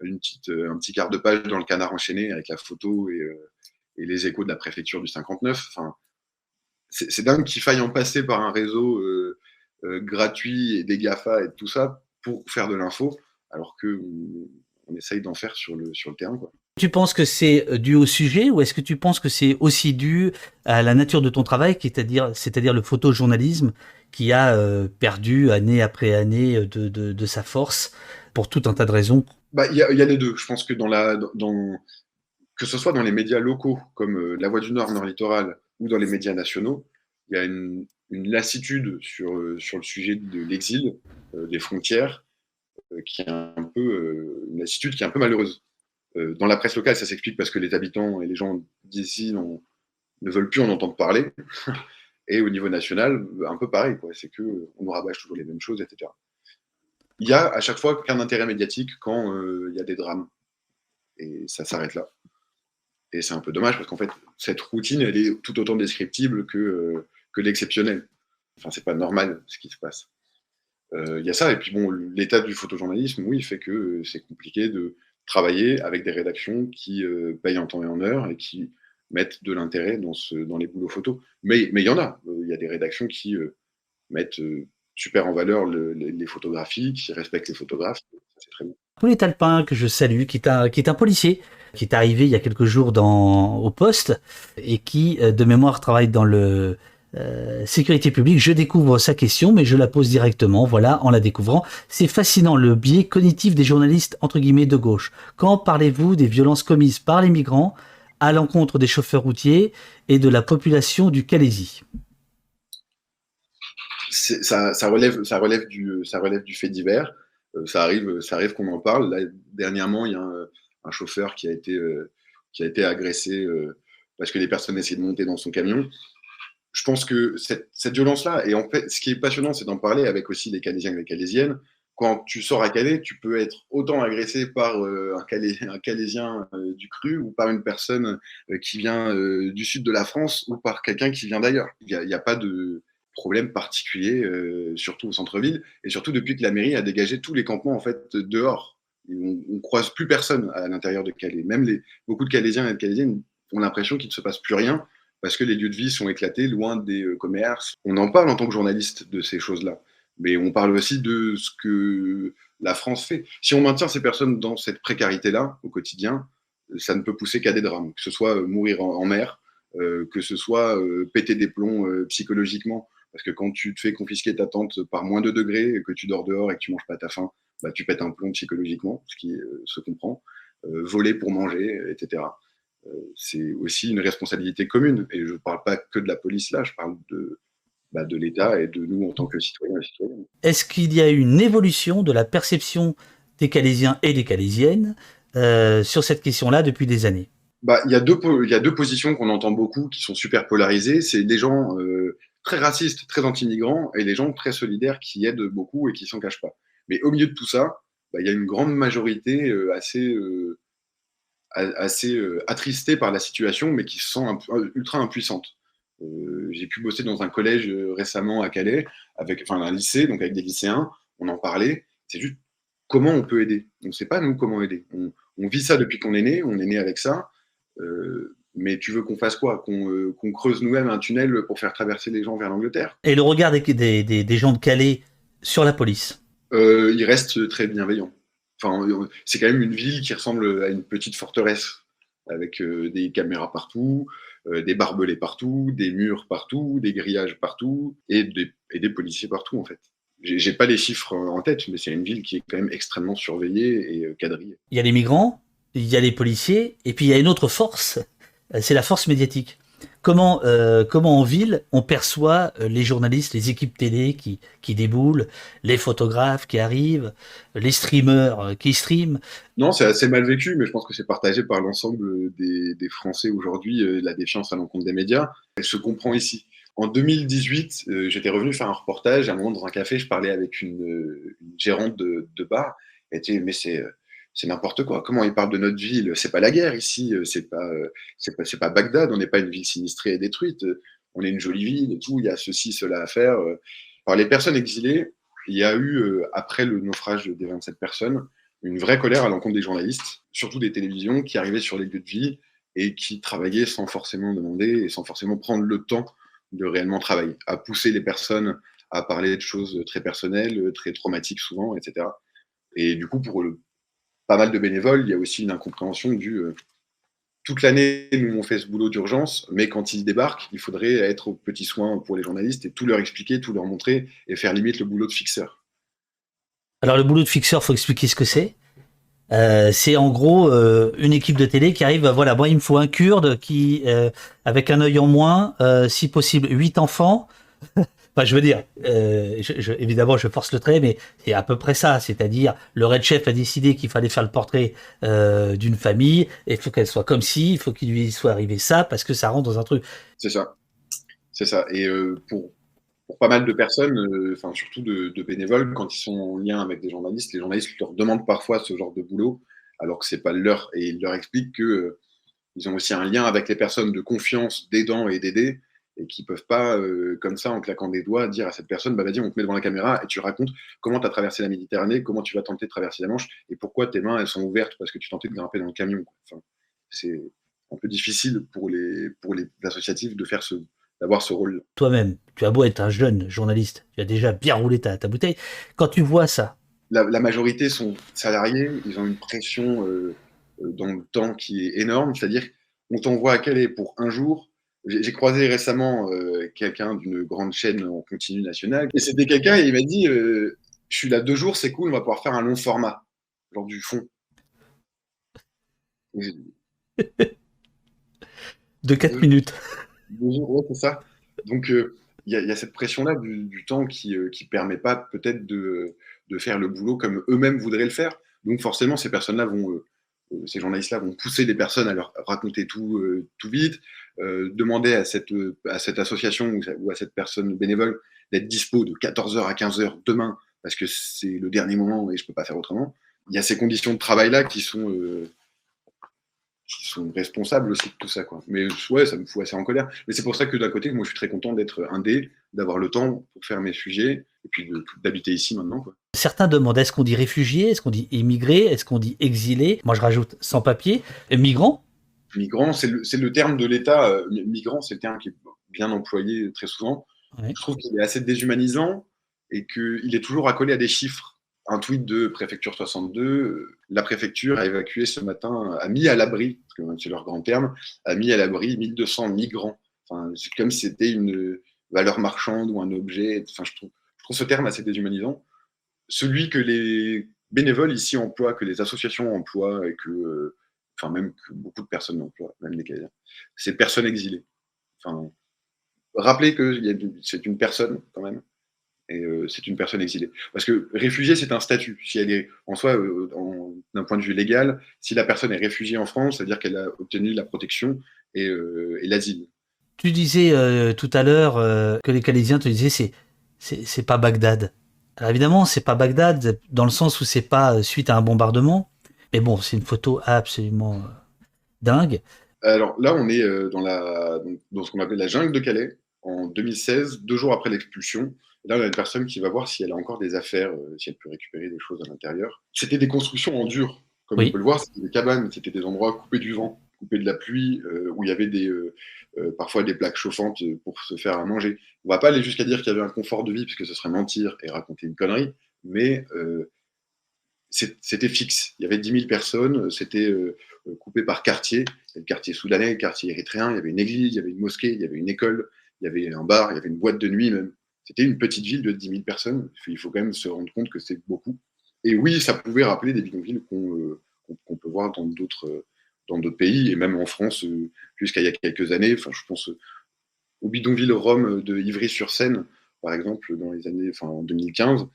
une petite un petit quart de page dans le Canard enchaîné avec la photo et, et les échos de la préfecture du 59. Enfin c'est dingue qu'il faille en passer par un réseau euh, gratuit et des GAFA et tout ça pour faire de l'info, alors que on, essaye d'en faire sur le, sur le terrain. Quoi. Tu penses que c'est euh, dû au sujet ou est-ce que tu penses que c'est aussi dû à la nature de ton travail, c'est-à-dire, c'est-à-dire le photojournalisme qui a euh, perdu année après année de, de, de, sa force pour tout un tas de raisons? Bah, Il y, a, y, a les deux. Je pense que dans la, dans, que ce soit dans les médias locaux comme La Voix du Nord, Nord Littoral, ou dans les médias nationaux, il y a une, lassitude sur, euh, sur le sujet de l'exil, euh, des frontières, euh, qui est un peu une lassitude qui est un peu malheureuse. dans la presse locale, ça s'explique parce que les habitants et les gens d'ici ne veulent plus en entendre parler. [laughs] Et au niveau national, un peu pareil, c'est que on nous rabâche toujours les mêmes choses, etc. Il y a à chaque fois qu'un intérêt médiatique quand il y a des drames. Et ça s'arrête là. Et c'est un peu dommage parce qu'en fait, cette routine, elle est tout autant descriptible que, que l'exceptionnel. Enfin, c'est pas normal ce qui se passe. Euh, il y a ça, et puis bon, l'état du photojournalisme, oui, fait que euh, c'est compliqué de travailler avec des rédactions qui euh, payent en temps et en heure et qui mettent de l'intérêt dans, dans les boulots photos. Mais il y en a. Il y a des rédactions qui mettent super en valeur les photographies, qui respectent les photographes. C'est très bien. Pauline Talpin, que je salue, qui est un, policier, qui est arrivé il y a quelques jours au poste et qui, de mémoire, travaille dans le euh, sécurité publique, je découvre sa question, mais je la pose directement, voilà, en la découvrant. C'est fascinant, le biais cognitif des journalistes, entre guillemets, de gauche. Quand parlez-vous des violences commises par les migrants à l'encontre des chauffeurs routiers et de la population du Calaisie ça relève du fait divers. Euh, ça arrive, ça arrive qu'on en parle. dernièrement, il y a un, chauffeur qui a été, euh, qui a été agressé parce que les personnes essayaient de monter dans son camion je pense que cette, violence-là, et en fait, ce qui est passionnant, c'est d'en parler avec aussi les Calaisiens et les Calaisiennes. Quand tu sors à Calais, tu peux être autant agressé par euh, un, Calais, Calaisien euh, du cru ou par une personne euh, qui vient du sud de la France ou par quelqu'un qui vient d'ailleurs. Il n'y a, pas de problème particulier, surtout au centre-ville, et surtout depuis que la mairie a dégagé tous les campements en fait dehors. On, ne croise plus personne à l'intérieur de Calais. Même les, beaucoup de Calaisiens et de Calaisiennes ont l'impression qu'il ne se passe plus rien parce que les lieux de vie sont éclatés, loin des euh, commerces. On en parle en tant que journaliste de ces choses-là, mais on parle aussi de ce que la France fait. Si on maintient ces personnes dans cette précarité-là au quotidien, ça ne peut pousser qu'à des drames, que ce soit euh, mourir en, mer, que ce soit péter des plombs psychologiquement, parce que quand tu te fais confisquer ta tente par moins de degrés, que tu dors dehors et que tu manges pas ta faim, bah, tu pètes un plomb psychologiquement, ce qui se comprend. voler pour manger, etc. c'est aussi une responsabilité commune. Et je ne parle pas que de la police là, je parle de, bah, de l'État et de nous en tant que citoyens et citoyennes. Est-ce qu'il y a une évolution de la perception des Calaisiens et des Calaisiennes euh, sur cette question-là depuis des années? Bah, il, y a deux, il y a deux positions qu'on entend beaucoup qui sont super polarisées. C'est des gens euh, très racistes, très anti-migrants et les gens très solidaires qui aident beaucoup et qui s'en cachent pas. Mais au milieu de tout ça, bah, il y a une grande majorité euh, assez, assez attristée par la situation, mais qui se sent ultra impuissante. J'ai pu bosser dans un collège récemment à Calais, avec, enfin un lycée, donc avec des lycéens, on en parlait. C'est juste comment on peut aider. On ne sait pas, nous, comment aider. On, vit ça depuis qu'on est né, on est né avec ça. Euh, mais tu veux qu'on fasse quoi? Euh, Qu'on creuse nous-mêmes un tunnel pour faire traverser les gens vers l'Angleterre? Et le regard des, gens de Calais sur la police? Euh, Il reste très bienveillant. Enfin, c'est quand même une ville qui ressemble à une petite forteresse, avec des caméras partout, des barbelés partout, des murs partout, des grillages partout, et des, et des policiers partout, en fait j'ai pas les chiffres en tête, mais c'est une ville qui est quand même extrêmement surveillée et euh, quadrillée. Il y a les migrants, il y a les policiers, et puis il y a une autre force, euh, c'est la force médiatique. Comment, euh, comment en ville on perçoit les journalistes, les équipes télé qui, qui déboulent, les photographes qui arrivent, les streamers qui streament Non, c'est assez mal vécu, mais je pense que c'est partagé par l'ensemble des, Français aujourd'hui, la défiance à l'encontre des médias. Elle se comprend ici. En 2018, euh, j'étais revenu faire un reportage. À un moment, dans un café, je parlais avec une, euh, gérante de, bar. Elle était, mais c'est euh, c'est n'importe quoi. Comment ils parlent de notre ville? C'est pas la guerre ici. C'est pas c'est pas c'est pas Bagdad. On n'est pas une ville sinistrée et détruite. On est une jolie ville et tout. Il y a ceci, cela à faire. Par les personnes exilées, il y a eu après le naufrage des 27 personnes une vraie colère à l'encontre des journalistes, surtout des télévisions qui arrivaient sur les lieux de vie et qui travaillaient sans forcément demander et sans forcément prendre le temps de réellement travailler, à pousser les personnes à parler de choses très personnelles, très traumatiques souvent, etc. Et du coup, pour le, pas mal de bénévoles, il y a aussi une incompréhension du euh, toute l'année, nous on fait ce boulot d'urgence, mais quand ils débarquent, il faudrait être aux petits soins pour les journalistes et tout leur expliquer, tout leur montrer et faire limite le boulot de fixeur. Alors le boulot de fixeur, faut expliquer ce que c'est. Euh, c'est en gros euh, une équipe de télé qui arrive, voilà, moi il me faut un kurde qui, avec un œil en moins, si possible huit enfants. Je veux dire, je, évidemment, je force le trait, mais c'est à peu près ça. C'est-à-dire, le red chef a décidé qu'il fallait faire le portrait d'une famille, et il faut qu'elle soit comme ci, il faut qu'il lui soit arrivé ça, parce que ça rentre dans un truc. C'est ça. C'est ça. Et pour, pour pas mal de personnes, euh, enfin surtout de, bénévoles, quand ils sont en lien avec des journalistes, les journalistes leur demandent parfois ce genre de boulot, alors que c'est pas leur, et ils leur expliquent que euh, ils ont aussi un lien avec les personnes de confiance, d'aidants et d'aider, et qui peuvent pas, euh, comme ça, en claquant des doigts, dire à cette personne, bah vas-y, on te met devant la caméra et tu racontes comment tu as traversé la Méditerranée, comment tu vas tenter de traverser la Manche, et pourquoi tes mains elles sont ouvertes parce que tu tentais de grimper dans le camion. Enfin, c'est un peu difficile pour les pour les associatifs de faire ce d'avoir ce rôle. Toi-même, tu as beau être un jeune journaliste, tu as déjà bien roulé ta, ta bouteille. Quand tu vois ça. La, majorité sont salariés, ils ont une pression euh, euh, dans le temps qui est énorme, c'est-à-dire on t'envoie à Calais pour un jour. J'ai croisé récemment euh, quelqu'un d'une grande chaîne en continu nationale, et c'était quelqu'un, et il m'a dit Je suis là deux jours, c'est cool, on va pouvoir faire un long format, genre du fond. [laughs] de 4 minutes c'est ça. Donc, euh, il y, a cette pression-là du, temps qui ne euh, permet pas peut-être de, faire le boulot comme eux-mêmes voudraient le faire. Donc, forcément, ces personnes-là vont, euh, ces journalistes-là vont pousser des personnes à leur raconter tout, tout vite, demander à cette, à cette association ou, à cette personne bénévole d'être dispo de 14h à 15h demain parce que c'est le dernier moment et je ne peux pas faire autrement. Il y a ces conditions de travail-là qui sont qui sont responsables aussi de tout ça. Quoi. Mais ouais, ça me fout assez en colère. Mais c'est pour ça que d'un côté, moi, je suis très content d'être indé, d'avoir le temps pour faire mes sujets, et puis d'habiter ici maintenant. Quoi. Certains demandent est-ce qu'on dit réfugié, est-ce qu'on dit immigré, est-ce qu'on dit exilé Moi, je rajoute sans papier. Migrant Migrant, c'est le, le, terme de l'État. Euh, migrant, c'est le terme qui est bien employé très souvent. Je trouve qu'il est assez déshumanisant et qu'il est toujours accolé à des chiffres. Un tweet de préfecture 62, la préfecture a évacué ce matin, a mis à l'abri, c'est leur grand terme, a mis à l'abri 1200 migrants. C'est comme si c'était une valeur marchande ou un objet. Je trouve, ce terme assez déshumanisant. Celui que les bénévoles ici emploient, que les associations emploient et que, enfin, même beaucoup de personnes emploient, même les Canadiens, c'est personnes exilées. Enfin, rappelez que c'est une personne quand même et euh, c'est une personne exilée. Parce que réfugié, c'est un statut. Si elle est en soi, euh, d'un point de vue légal, si la personne est réfugiée en France, c'est-à-dire qu'elle a obtenu la protection et, euh, l'asile. Tu disais tout à l'heure que les Canadiens te disaient c'est c'est pas Bagdad. Alors évidemment, c'est pas Bagdad dans le sens où c'est pas suite à un bombardement, mais bon, c'est une photo absolument dingue. Alors là, on est dans la dans ce qu'on appelle la jungle de Calais en 2016, deux jours après l'expulsion. Là, on a une personne qui va voir si elle a encore des affaires, euh, si elle peut récupérer des choses à l'intérieur. C'était des constructions en dur. Comme on peut le voir, c'était des cabanes, c'était des endroits coupés du vent, coupés de la pluie, euh, où il y avait des, euh, parfois des plaques chauffantes pour se faire à manger. On va pas aller jusqu'à dire qu'il y avait un confort de vie, puisque ce serait mentir et raconter une connerie, mais c'était fixe. Il y avait 10 000 personnes, c'était coupé par quartier. le quartier soudanais, le quartier érythréen, il y avait une église, il y avait une mosquée, il y avait une école, il y avait un bar, il y avait une boîte de nuit même. C'était une petite ville de 10 000 personnes. Il faut quand même se rendre compte que c'est beaucoup. Et oui, ça pouvait rappeler des bidonvilles qu'on euh, peut voir dans d'autres pays, et même en France, euh, jusqu'à il y a quelques années. Enfin, je pense au bidonville Rome de Ivry-sur-Seine, par exemple, dans les années, enfin, en 2015.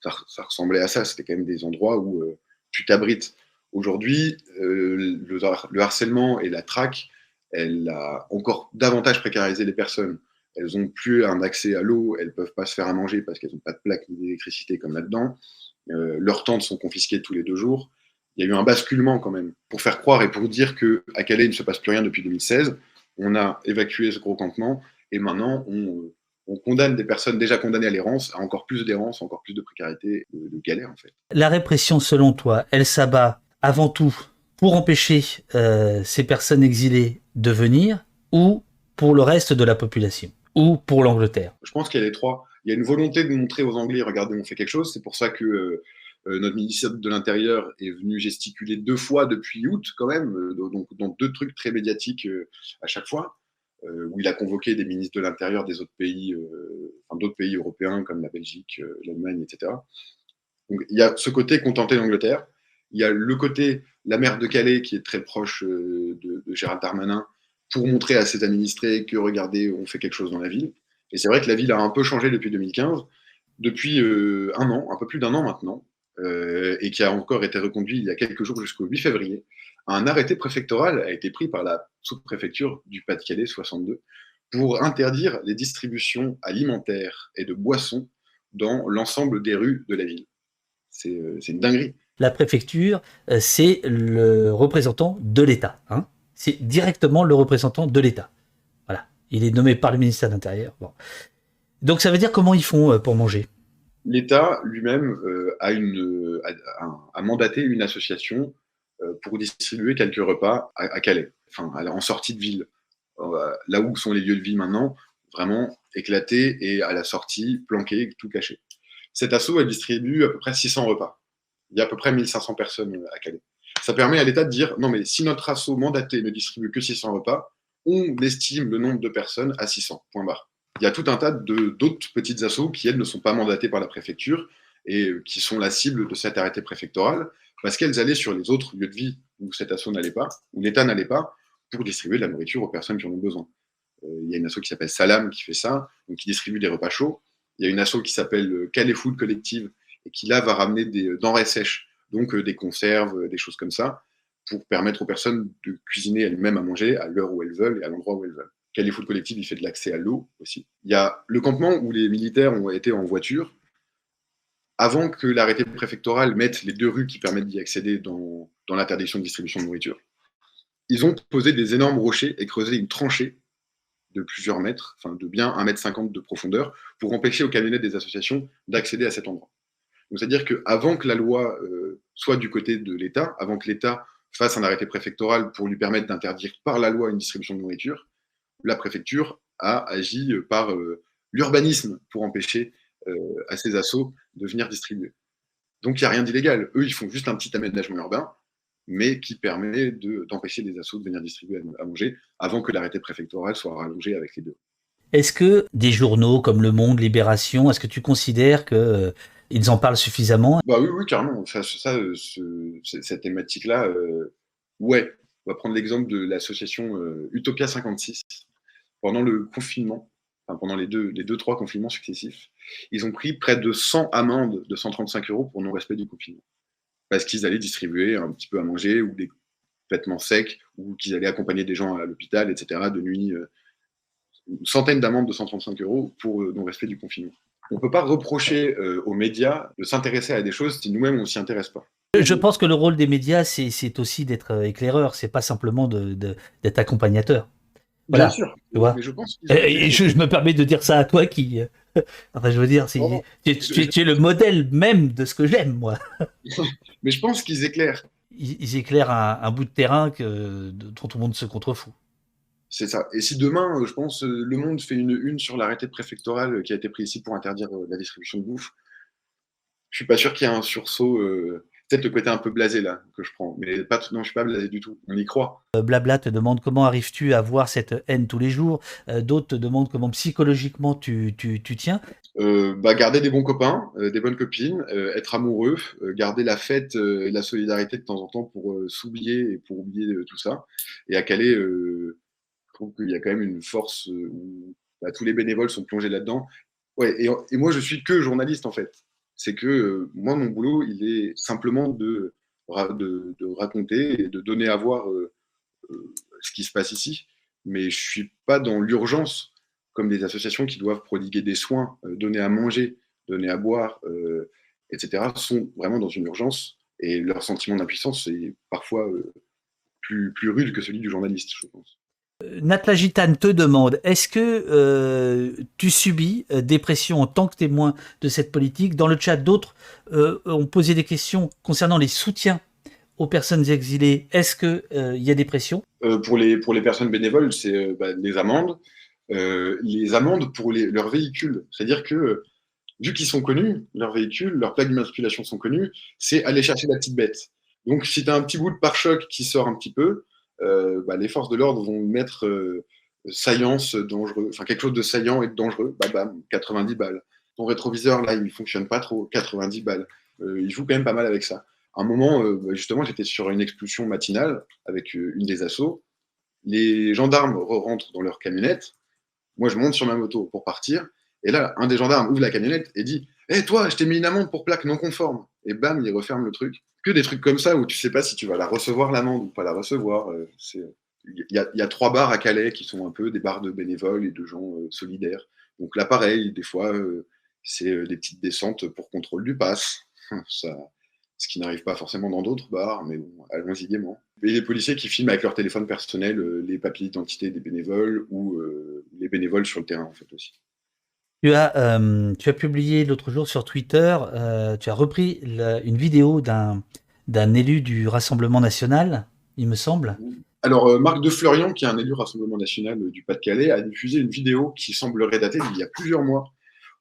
Ça, ressemblait à ça. C'était quand même des endroits où euh, tu t'abrites. Aujourd'hui, le, harcèlement et la traque, elle a encore davantage précarisé les personnes elles n'ont plus un accès à l'eau, elles ne peuvent pas se faire à manger parce qu'elles n'ont pas de plaque ni d'électricité comme là-dedans. Euh, leurs tentes sont confisquées tous les deux jours. Il y a eu un basculement quand même pour faire croire et pour dire qu'à Calais, il ne se passe plus rien depuis 2016. On a évacué ce gros campement et maintenant on, condamne des personnes déjà condamnées à l'errance à encore plus d'errance, encore plus de précarité, de, de, galère en fait. La répression, selon toi, elle s'abat avant tout pour empêcher euh, ces personnes exilées de venir ou pour le reste de la population? Ou pour l'Angleterre Je pense qu'il y a les trois. Il y a une volonté de montrer aux Anglais, regardez, on fait quelque chose. C'est pour ça que euh, euh, notre ministère de l'Intérieur est venu gesticuler deux fois depuis août, quand même, euh, donc dans deux trucs très médiatiques à chaque fois, où il a convoqué des ministres de l'Intérieur des autres pays, enfin, d'autres pays européens comme la Belgique, l'Allemagne, etc. Donc il y a ce côté contenter l'Angleterre. Il y a le côté la maire de Calais qui est très proche de Gérald Darmanin, pour montrer à ses administrés que regardez, on fait quelque chose dans la ville. Et c'est vrai que la ville a un peu changé depuis 2015, depuis euh, un an, un peu plus d'un an maintenant, euh, et qui a encore été reconduit il y a quelques jours jusqu'au 8 février. Un arrêté préfectoral a été pris par la sous-préfecture du Pas-de-Calais 62 pour interdire les distributions alimentaires et de boissons dans l'ensemble des rues de la ville. C'est euh, une dinguerie. La préfecture, c'est le représentant de l'État. Hein c'est directement le représentant de l'État. Voilà. Il est nommé par le ministère de l'Intérieur. Donc ça veut dire comment ils font euh, pour manger? L'État lui-même euh, a, une, a, mandaté une association euh, pour distribuer quelques repas à, Calais, en sortie de ville, là où sont les lieux de vie maintenant, vraiment éclatés et à la sortie planqués, tout caché. Cet assaut, elle distribue à peu près 600 repas. Il y a à peu près 1500 personnes à Calais. Ça permet à l'État de dire non, mais si notre assaut mandaté ne distribue que 600 repas, on estime le nombre de personnes à 600. Point barre. Il y a tout un tas d'autres petites assauts qui, elles, ne sont pas mandatées par la préfecture et qui sont la cible de cet arrêté préfectoral parce qu'elles allaient sur les autres lieux de vie où cet assaut n'allait pas, où l'État n'allait pas, pour distribuer de la nourriture aux personnes qui en ont besoin. Euh, il y a une asso qui s'appelle Salam qui fait ça, donc qui distribue des repas chauds. Il y a une asso qui s'appelle Calais Food Collective et qui là va ramener des denrées sèches donc euh, des conserves, euh, des choses comme ça, pour permettre aux personnes de cuisiner elles-mêmes à manger à l'heure où elles veulent et à l'endroit où elles veulent. Califoot Collective, il fait de l'accès à l'eau aussi. Il y a le campement où les militaires ont été en voiture. Avant que l'arrêté préfectoral mette les deux rues qui permettent d'y accéder dans, l'interdiction de distribution de nourriture, ils ont posé des énormes rochers et creusé une tranchée de plusieurs mètres, enfin de bien 1,50 mètre de profondeur, pour empêcher aux camionnettes des associations d'accéder à cet endroit. C'est-à-dire qu'avant que la loi euh, soit du côté de l'État, avant que l'État fasse un arrêté préfectoral pour lui permettre d'interdire par la loi une distribution de nourriture, la préfecture a agi par euh, l'urbanisme pour empêcher euh, à ces assauts de venir distribuer. Donc il n'y a rien d'illégal. Eux, ils font juste un petit aménagement urbain, mais qui permet d'empêcher les assauts de venir distribuer à, manger avant que l'arrêté préfectoral soit rallongé avec les deux. Est-ce que des journaux comme Le Monde, Libération, est-ce que tu considères que euh, ils en parlent suffisamment? Bah oui, oui, carrément. Ça, euh, cette thématique-là, euh, ouais. On va prendre l'exemple de l'association Utopia 56. Pendant le confinement, enfin pendant les deux, les deux, trois confinements successifs, ils ont pris près de 100 amendes de 135 euros pour non-respect du confinement. Parce qu'ils allaient distribuer un petit peu à manger ou des vêtements secs ou qu'ils allaient accompagner des gens à l'hôpital, etc. de nuit une centaine d'amendes de 135 euros pour euh, non-respect du confinement. On ne peut pas reprocher euh, aux médias de s'intéresser à des choses si nous-mêmes on s'y intéresse pas. Je pense que le rôle des médias, c'est aussi d'être euh, éclaireur, c'est pas simplement d'être accompagnateur. Bien sûr. Mais je, pense et je, me permets de dire ça à toi qui. [laughs] Enfin, je veux dire, tu, es le modèle même de ce que j'aime, moi. [laughs] Mais je pense qu'ils éclairent. Ils, éclairent un, bout de terrain que, dont tout le monde se contrefout. C'est ça. Et si demain, euh, je pense, euh, Le Monde fait une une sur l'arrêté préfectoral euh, qui a été pris ici pour interdire la distribution de bouffe, je suis pas sûr qu'il y ait un sursaut. Peut-être le côté un peu blasé là que je prends, mais pas, non, je suis pas blasé du tout. On y croit. Blabla te demande comment arrives-tu à voir cette haine tous les jours? D'autres te demandent comment psychologiquement tu, tu, tu tiens. bah, garder des bons copains, des bonnes copines, être amoureux, garder la fête et la solidarité de temps en temps pour s'oublier et pour oublier tout ça. Et à Calais, je trouve qu'il y a quand même une force euh, où bah, tous les bénévoles sont plongés là-dedans. Ouais, et, moi, je suis que journaliste, en fait. C'est que euh, moi, mon boulot, il est simplement de, de, raconter et de donner à voir euh, ce qui se passe ici. Mais je suis pas dans l'urgence, comme des associations qui doivent prodiguer des soins, donner à manger, donner à boire, etc., sont vraiment dans une urgence. Et leur sentiment d'impuissance est parfois plus, plus rude que celui du journaliste, je pense. Natla Gitane te demande est-ce que euh, tu subis euh, des pressions en tant que témoin de cette politique? Dans le chat, d'autres euh, ont posé des questions concernant les soutiens aux personnes exilées. Est-ce qu'il y a des pressions pour, les, pour les personnes bénévoles, c'est bah, les amendes. les amendes pour leurs véhicules. C'est-à-dire que, vu qu'ils sont connus, leurs véhicules, leurs plaques d'immatriculation sont connues, c'est aller chercher la petite bête. Donc, si tu as un petit bout de pare-choc qui sort un petit peu, euh, bah, les forces de l'ordre vont mettre euh, saillance dangereux, enfin quelque chose de saillant et de dangereux, bah, bam, 90 balles. Ton rétroviseur, là, il ne fonctionne pas trop, 90 balles. Euh, il joue quand même pas mal avec ça. À un moment, bah, justement, j'étais sur une expulsion matinale avec une des assauts. Les gendarmes rentrent dans leur camionnette. Moi, je monte sur ma moto pour partir. Et là, un des gendarmes ouvre la camionnette et dit Hé, eh, toi, je t'ai mis une amende pour plaque non conforme. Et bam, il referme le truc que des trucs comme ça où tu sais pas si tu vas la recevoir l'amende ou pas la recevoir. Euh, il y, a, trois bars à Calais qui sont un peu des bars de bénévoles et de gens euh, solidaires. Donc là, pareil, des fois, euh, c'est des petites descentes pour contrôle du pass. [laughs] Ça, ce qui n'arrive pas forcément dans d'autres bars, mais bon, allons-y gaiement. Et les policiers qui filment avec leur téléphone personnel les papiers d'identité des bénévoles ou les bénévoles sur le terrain, en fait, aussi. Tu as, tu as publié l'autre jour sur Twitter, tu as repris une vidéo d'un élu du Rassemblement national, il me semble. Alors, euh, Marc de Fleurion, qui est un élu Rassemblement national euh, du Pas-de-Calais, a diffusé une vidéo qui semblerait dater d'il y a plusieurs mois,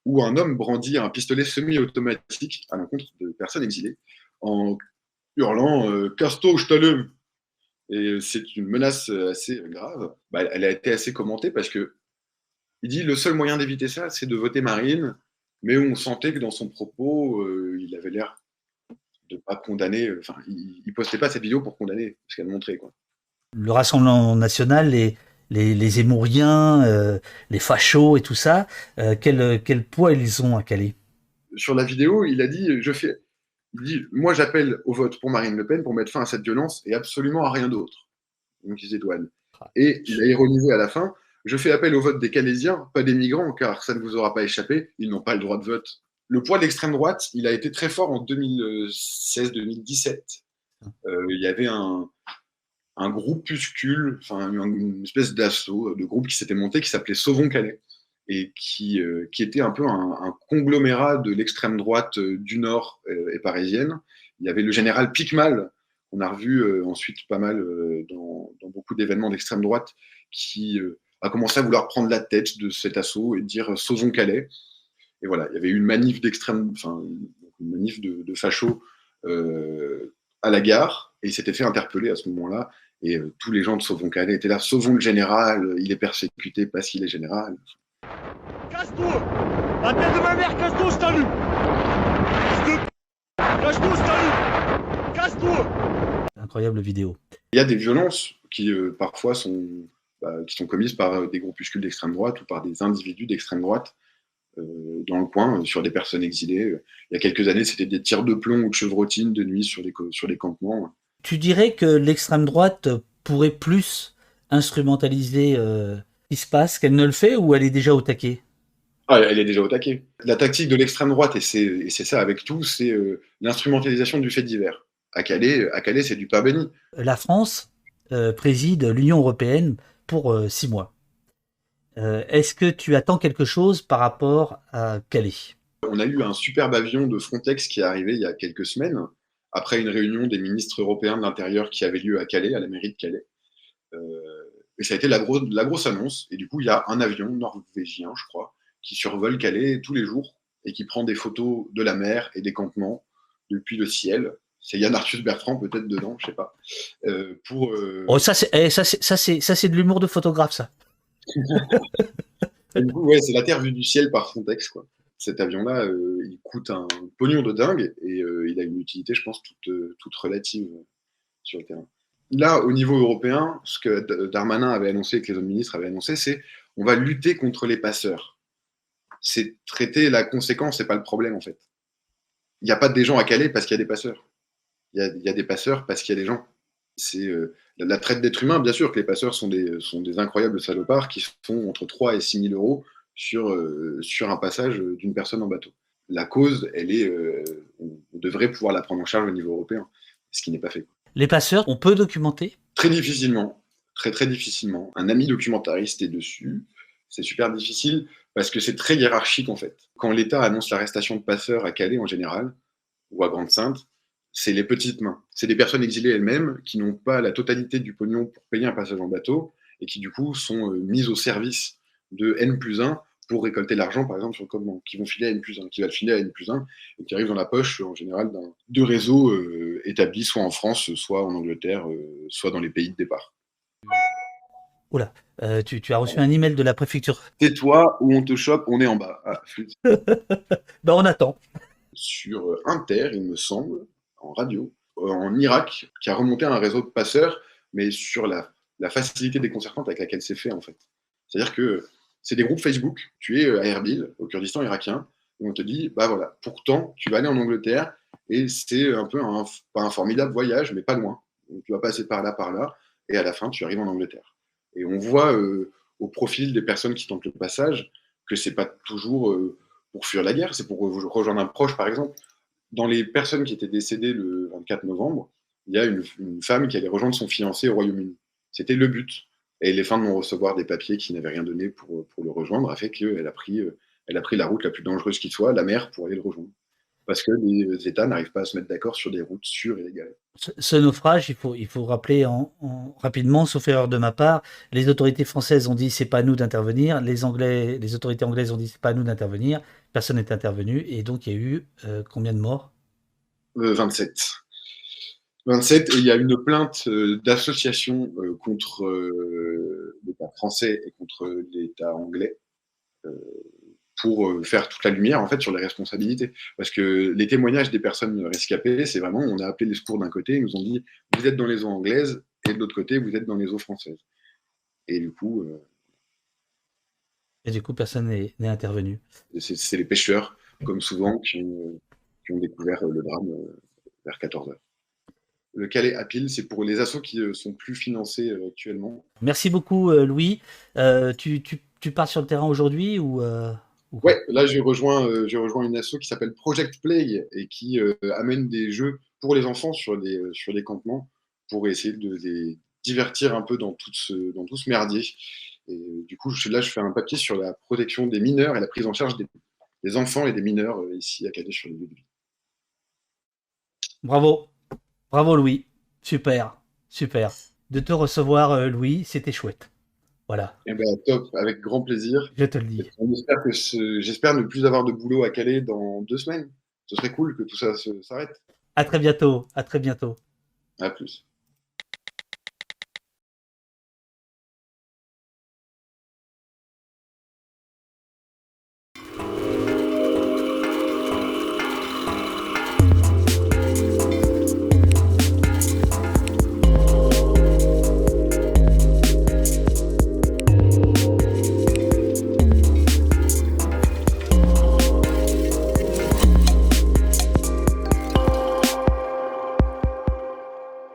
où un homme brandit un pistolet semi-automatique à l'encontre de personnes exilées, en hurlant euh, Casto, je t'allume Et c'est une menace assez grave. Bah, elle a été assez commentée parce que il dit le seul moyen d'éviter ça, c'est de voter Marine, mais on sentait que dans son propos, il avait l'air de pas condamner. Euh, enfin, il, ne postait pas cette vidéo pour condamner ce qu'elle montrait. Quoi. Le Rassemblement national, les, les, les Émouriens, euh, les fachos et tout ça, euh, quel, quel, poids ils ont à Calais? Sur la vidéo, il a dit je fais, il dit moi j'appelle au vote pour Marine Le Pen pour mettre fin à cette violence et absolument à rien d'autre. Donc ils étoilent. Ah. Et il a ironisé à la fin je fais appel au vote des Calaisiens, pas des migrants, car ça ne vous aura pas échappé, ils n'ont pas le droit de vote le poids de l'extrême droite, il a été très fort en 2016-2017. Euh, il y avait un, un groupuscule, enfin une espèce d'assaut de groupe qui s'était monté qui s'appelait Sauvons Calais et qui, euh, qui était un peu un, conglomérat de l'extrême droite euh, du Nord et parisienne. Il y avait le général Picmal, qu'on a revu ensuite pas mal dans beaucoup d'événements d'extrême droite, qui a commencé à vouloir prendre la tête de cet assaut et dire Sauvons Calais. Et voilà, il y avait eu une manif d'extrême, enfin, manif de, de fachos à la gare, et il s'était fait interpeller à ce moment-là. Et tous les gens de Sauvons Calais étaient là, sauvons le général, il est persécuté parce qu'il est général. Casse-toi La tête de ma mère, casse-toi, je t'allume Casse-toi, je t'allume Casse-toi Incroyable vidéo. Il y a des violences qui parfois sont, qui sont commises par des groupuscules d'extrême droite ou par des individus d'extrême droite euh, dans le coin, sur des personnes exilées. Il y a quelques années, c'était des tirs de plomb ou de chevrotines de nuit sur les, sur les campements. Tu dirais que l'extrême droite pourrait plus instrumentaliser euh, ce qui se passe, qu'elle ne le fait ou elle est déjà au taquet? Ah, elle est déjà au taquet. La tactique de l'extrême droite, et c'est ça avec tout, c'est euh, l'instrumentalisation du fait divers. À Calais, à Calais c'est du pain béni. La France préside l'Union européenne pour six mois. Euh, est-ce que tu attends quelque chose par rapport à Calais? On a eu un superbe avion de Frontex qui est arrivé il y a quelques semaines, après une réunion des ministres européens de l'Intérieur qui avait lieu à Calais, à la mairie de Calais. Euh, et ça a été la, la, grosse annonce. Et du coup, il y a un avion norvégien, je crois, qui survole Calais tous les jours et qui prend des photos de la mer et des campements depuis le ciel. C'est Yann Arthus Bertrand peut-être dedans, je sais pas. Euh, pour, Oh, ça c'est eh, ça c'est de l'humour de photographe ça [laughs] c'est la Terre vue du ciel par Frontex, quoi. Cet avion-là, euh, il coûte un pognon de dingue et euh, il a une utilité, je pense, toute, euh, toute relative sur le terrain. Là, au niveau européen, ce que Darmanin avait annoncé, que les autres ministres avaient annoncé, c'est on va lutter contre les passeurs. C'est traiter la conséquence, c'est pas le problème en fait. Il n'y a pas des gens à Calais parce qu'il y a des passeurs. Il y, y a, des passeurs parce qu'il y a des gens. C'est la traite d'êtres humains, bien sûr que les passeurs sont des, sont des incroyables salopards qui font entre 3 et 6 000 euros sur, euh, sur un passage d'une personne en bateau. La cause, elle est, euh, on devrait pouvoir la prendre en charge au niveau européen, ce qui n'est pas fait. Les passeurs, on peut documenter? Très difficilement, très très difficilement. Un ami documentariste est dessus. C'est super difficile parce que c'est très hiérarchique en fait. Quand l'État annonce l'arrestation de passeurs à Calais en général, ou à Grande-Sainte, c'est les petites mains. C'est des personnes exilées elles-mêmes qui n'ont pas la totalité du pognon pour payer un passage en bateau et qui, du coup, sont euh, mises au service de N plus 1 pour récolter l'argent, par exemple, sur le commandement, qui vont filer à N plus 1, qui va le filer à N plus 1 et qui arrivent dans la poche, en général, de réseaux euh, établis soit en France, soit en Angleterre, euh, soit dans les pays de départ. Oula, tu, tu, as reçu un email de la préfecture. Tais-toi ou on te chope, on est en bas. Ah, [laughs] ben on attend. Sur Inter, il me semble, en radio euh, en Irak qui a remonté un réseau de passeurs, mais sur la, facilité déconcertante avec laquelle c'est fait en fait. C'est-à-dire que c'est des groupes Facebook, tu es euh, à Erbil, au Kurdistan irakien, et on te dit, bah voilà, pourtant, tu vas aller en Angleterre, et c'est un peu un, pas un formidable voyage, mais pas loin. tu vas passer par là, par là, et à la fin, tu arrives en Angleterre. Et on voit euh, au profil des personnes qui tentent le passage que c'est pas toujours pour fuir la guerre, c'est pour rejoindre un proche, par exemple dans les personnes qui étaient décédées le 24 novembre, il y a une, femme qui allait rejoindre son fiancé au Royaume-Uni. C'était le but. Et les fins de non-recevoir des papiers qui n'avaient rien donné pour, le rejoindre a fait qu'elle a, pris, elle a pris la route la plus dangereuse qui soit, la mer, pour aller le rejoindre. Parce que les États n'arrivent pas à se mettre d'accord sur des routes sûres et légales. Ce, naufrage, il faut, il faut rappeler en, rapidement, sauf erreur de ma part, les autorités françaises ont dit c'est pas à nous d'intervenir, les, Anglais, les autorités anglaises ont dit c'est pas à nous d'intervenir, personne n'est intervenu, et donc il y a eu euh, combien de morts? 27. Euh, 27, et il y a une plainte euh, d'association contre l'État français et contre l'État anglais pour faire toute la lumière en fait sur les responsabilités. Parce que les témoignages des personnes rescapées, c'est vraiment, on a appelé les secours d'un côté, ils nous ont dit vous êtes dans les eaux anglaises, et de l'autre côté, vous êtes dans les eaux françaises. Et du coup, et du coup, personne n'est intervenu. C'est les pêcheurs, comme souvent, qui ont, découvert le drame euh, vers 14h. Le Calais à pile, c'est pour les assos qui euh, sont plus financés euh, actuellement. Merci beaucoup, Louis. tu, pars sur le terrain aujourd'hui ou, Ouais, là j'ai rejoint, rejoint une asso qui s'appelle Project Play et qui amène des jeux pour les enfants sur des, sur des campements pour essayer de les divertir un peu dans tout ce, dans tout ce merdier. Et du coup, là, je fais un papier sur la protection des mineurs et la prise en charge des, enfants et des mineurs euh, ici à Calais sur les lieux de vie. Bravo, bravo Louis, super, super. De te recevoir, euh, Louis, c'était chouette. Voilà. Eh ben, top, avec grand plaisir. Je te le dis. J'espère, ne plus avoir de boulot à Calais dans deux semaines. ce serait cool que tout ça s'arrête. À très bientôt. À très bientôt. À plus.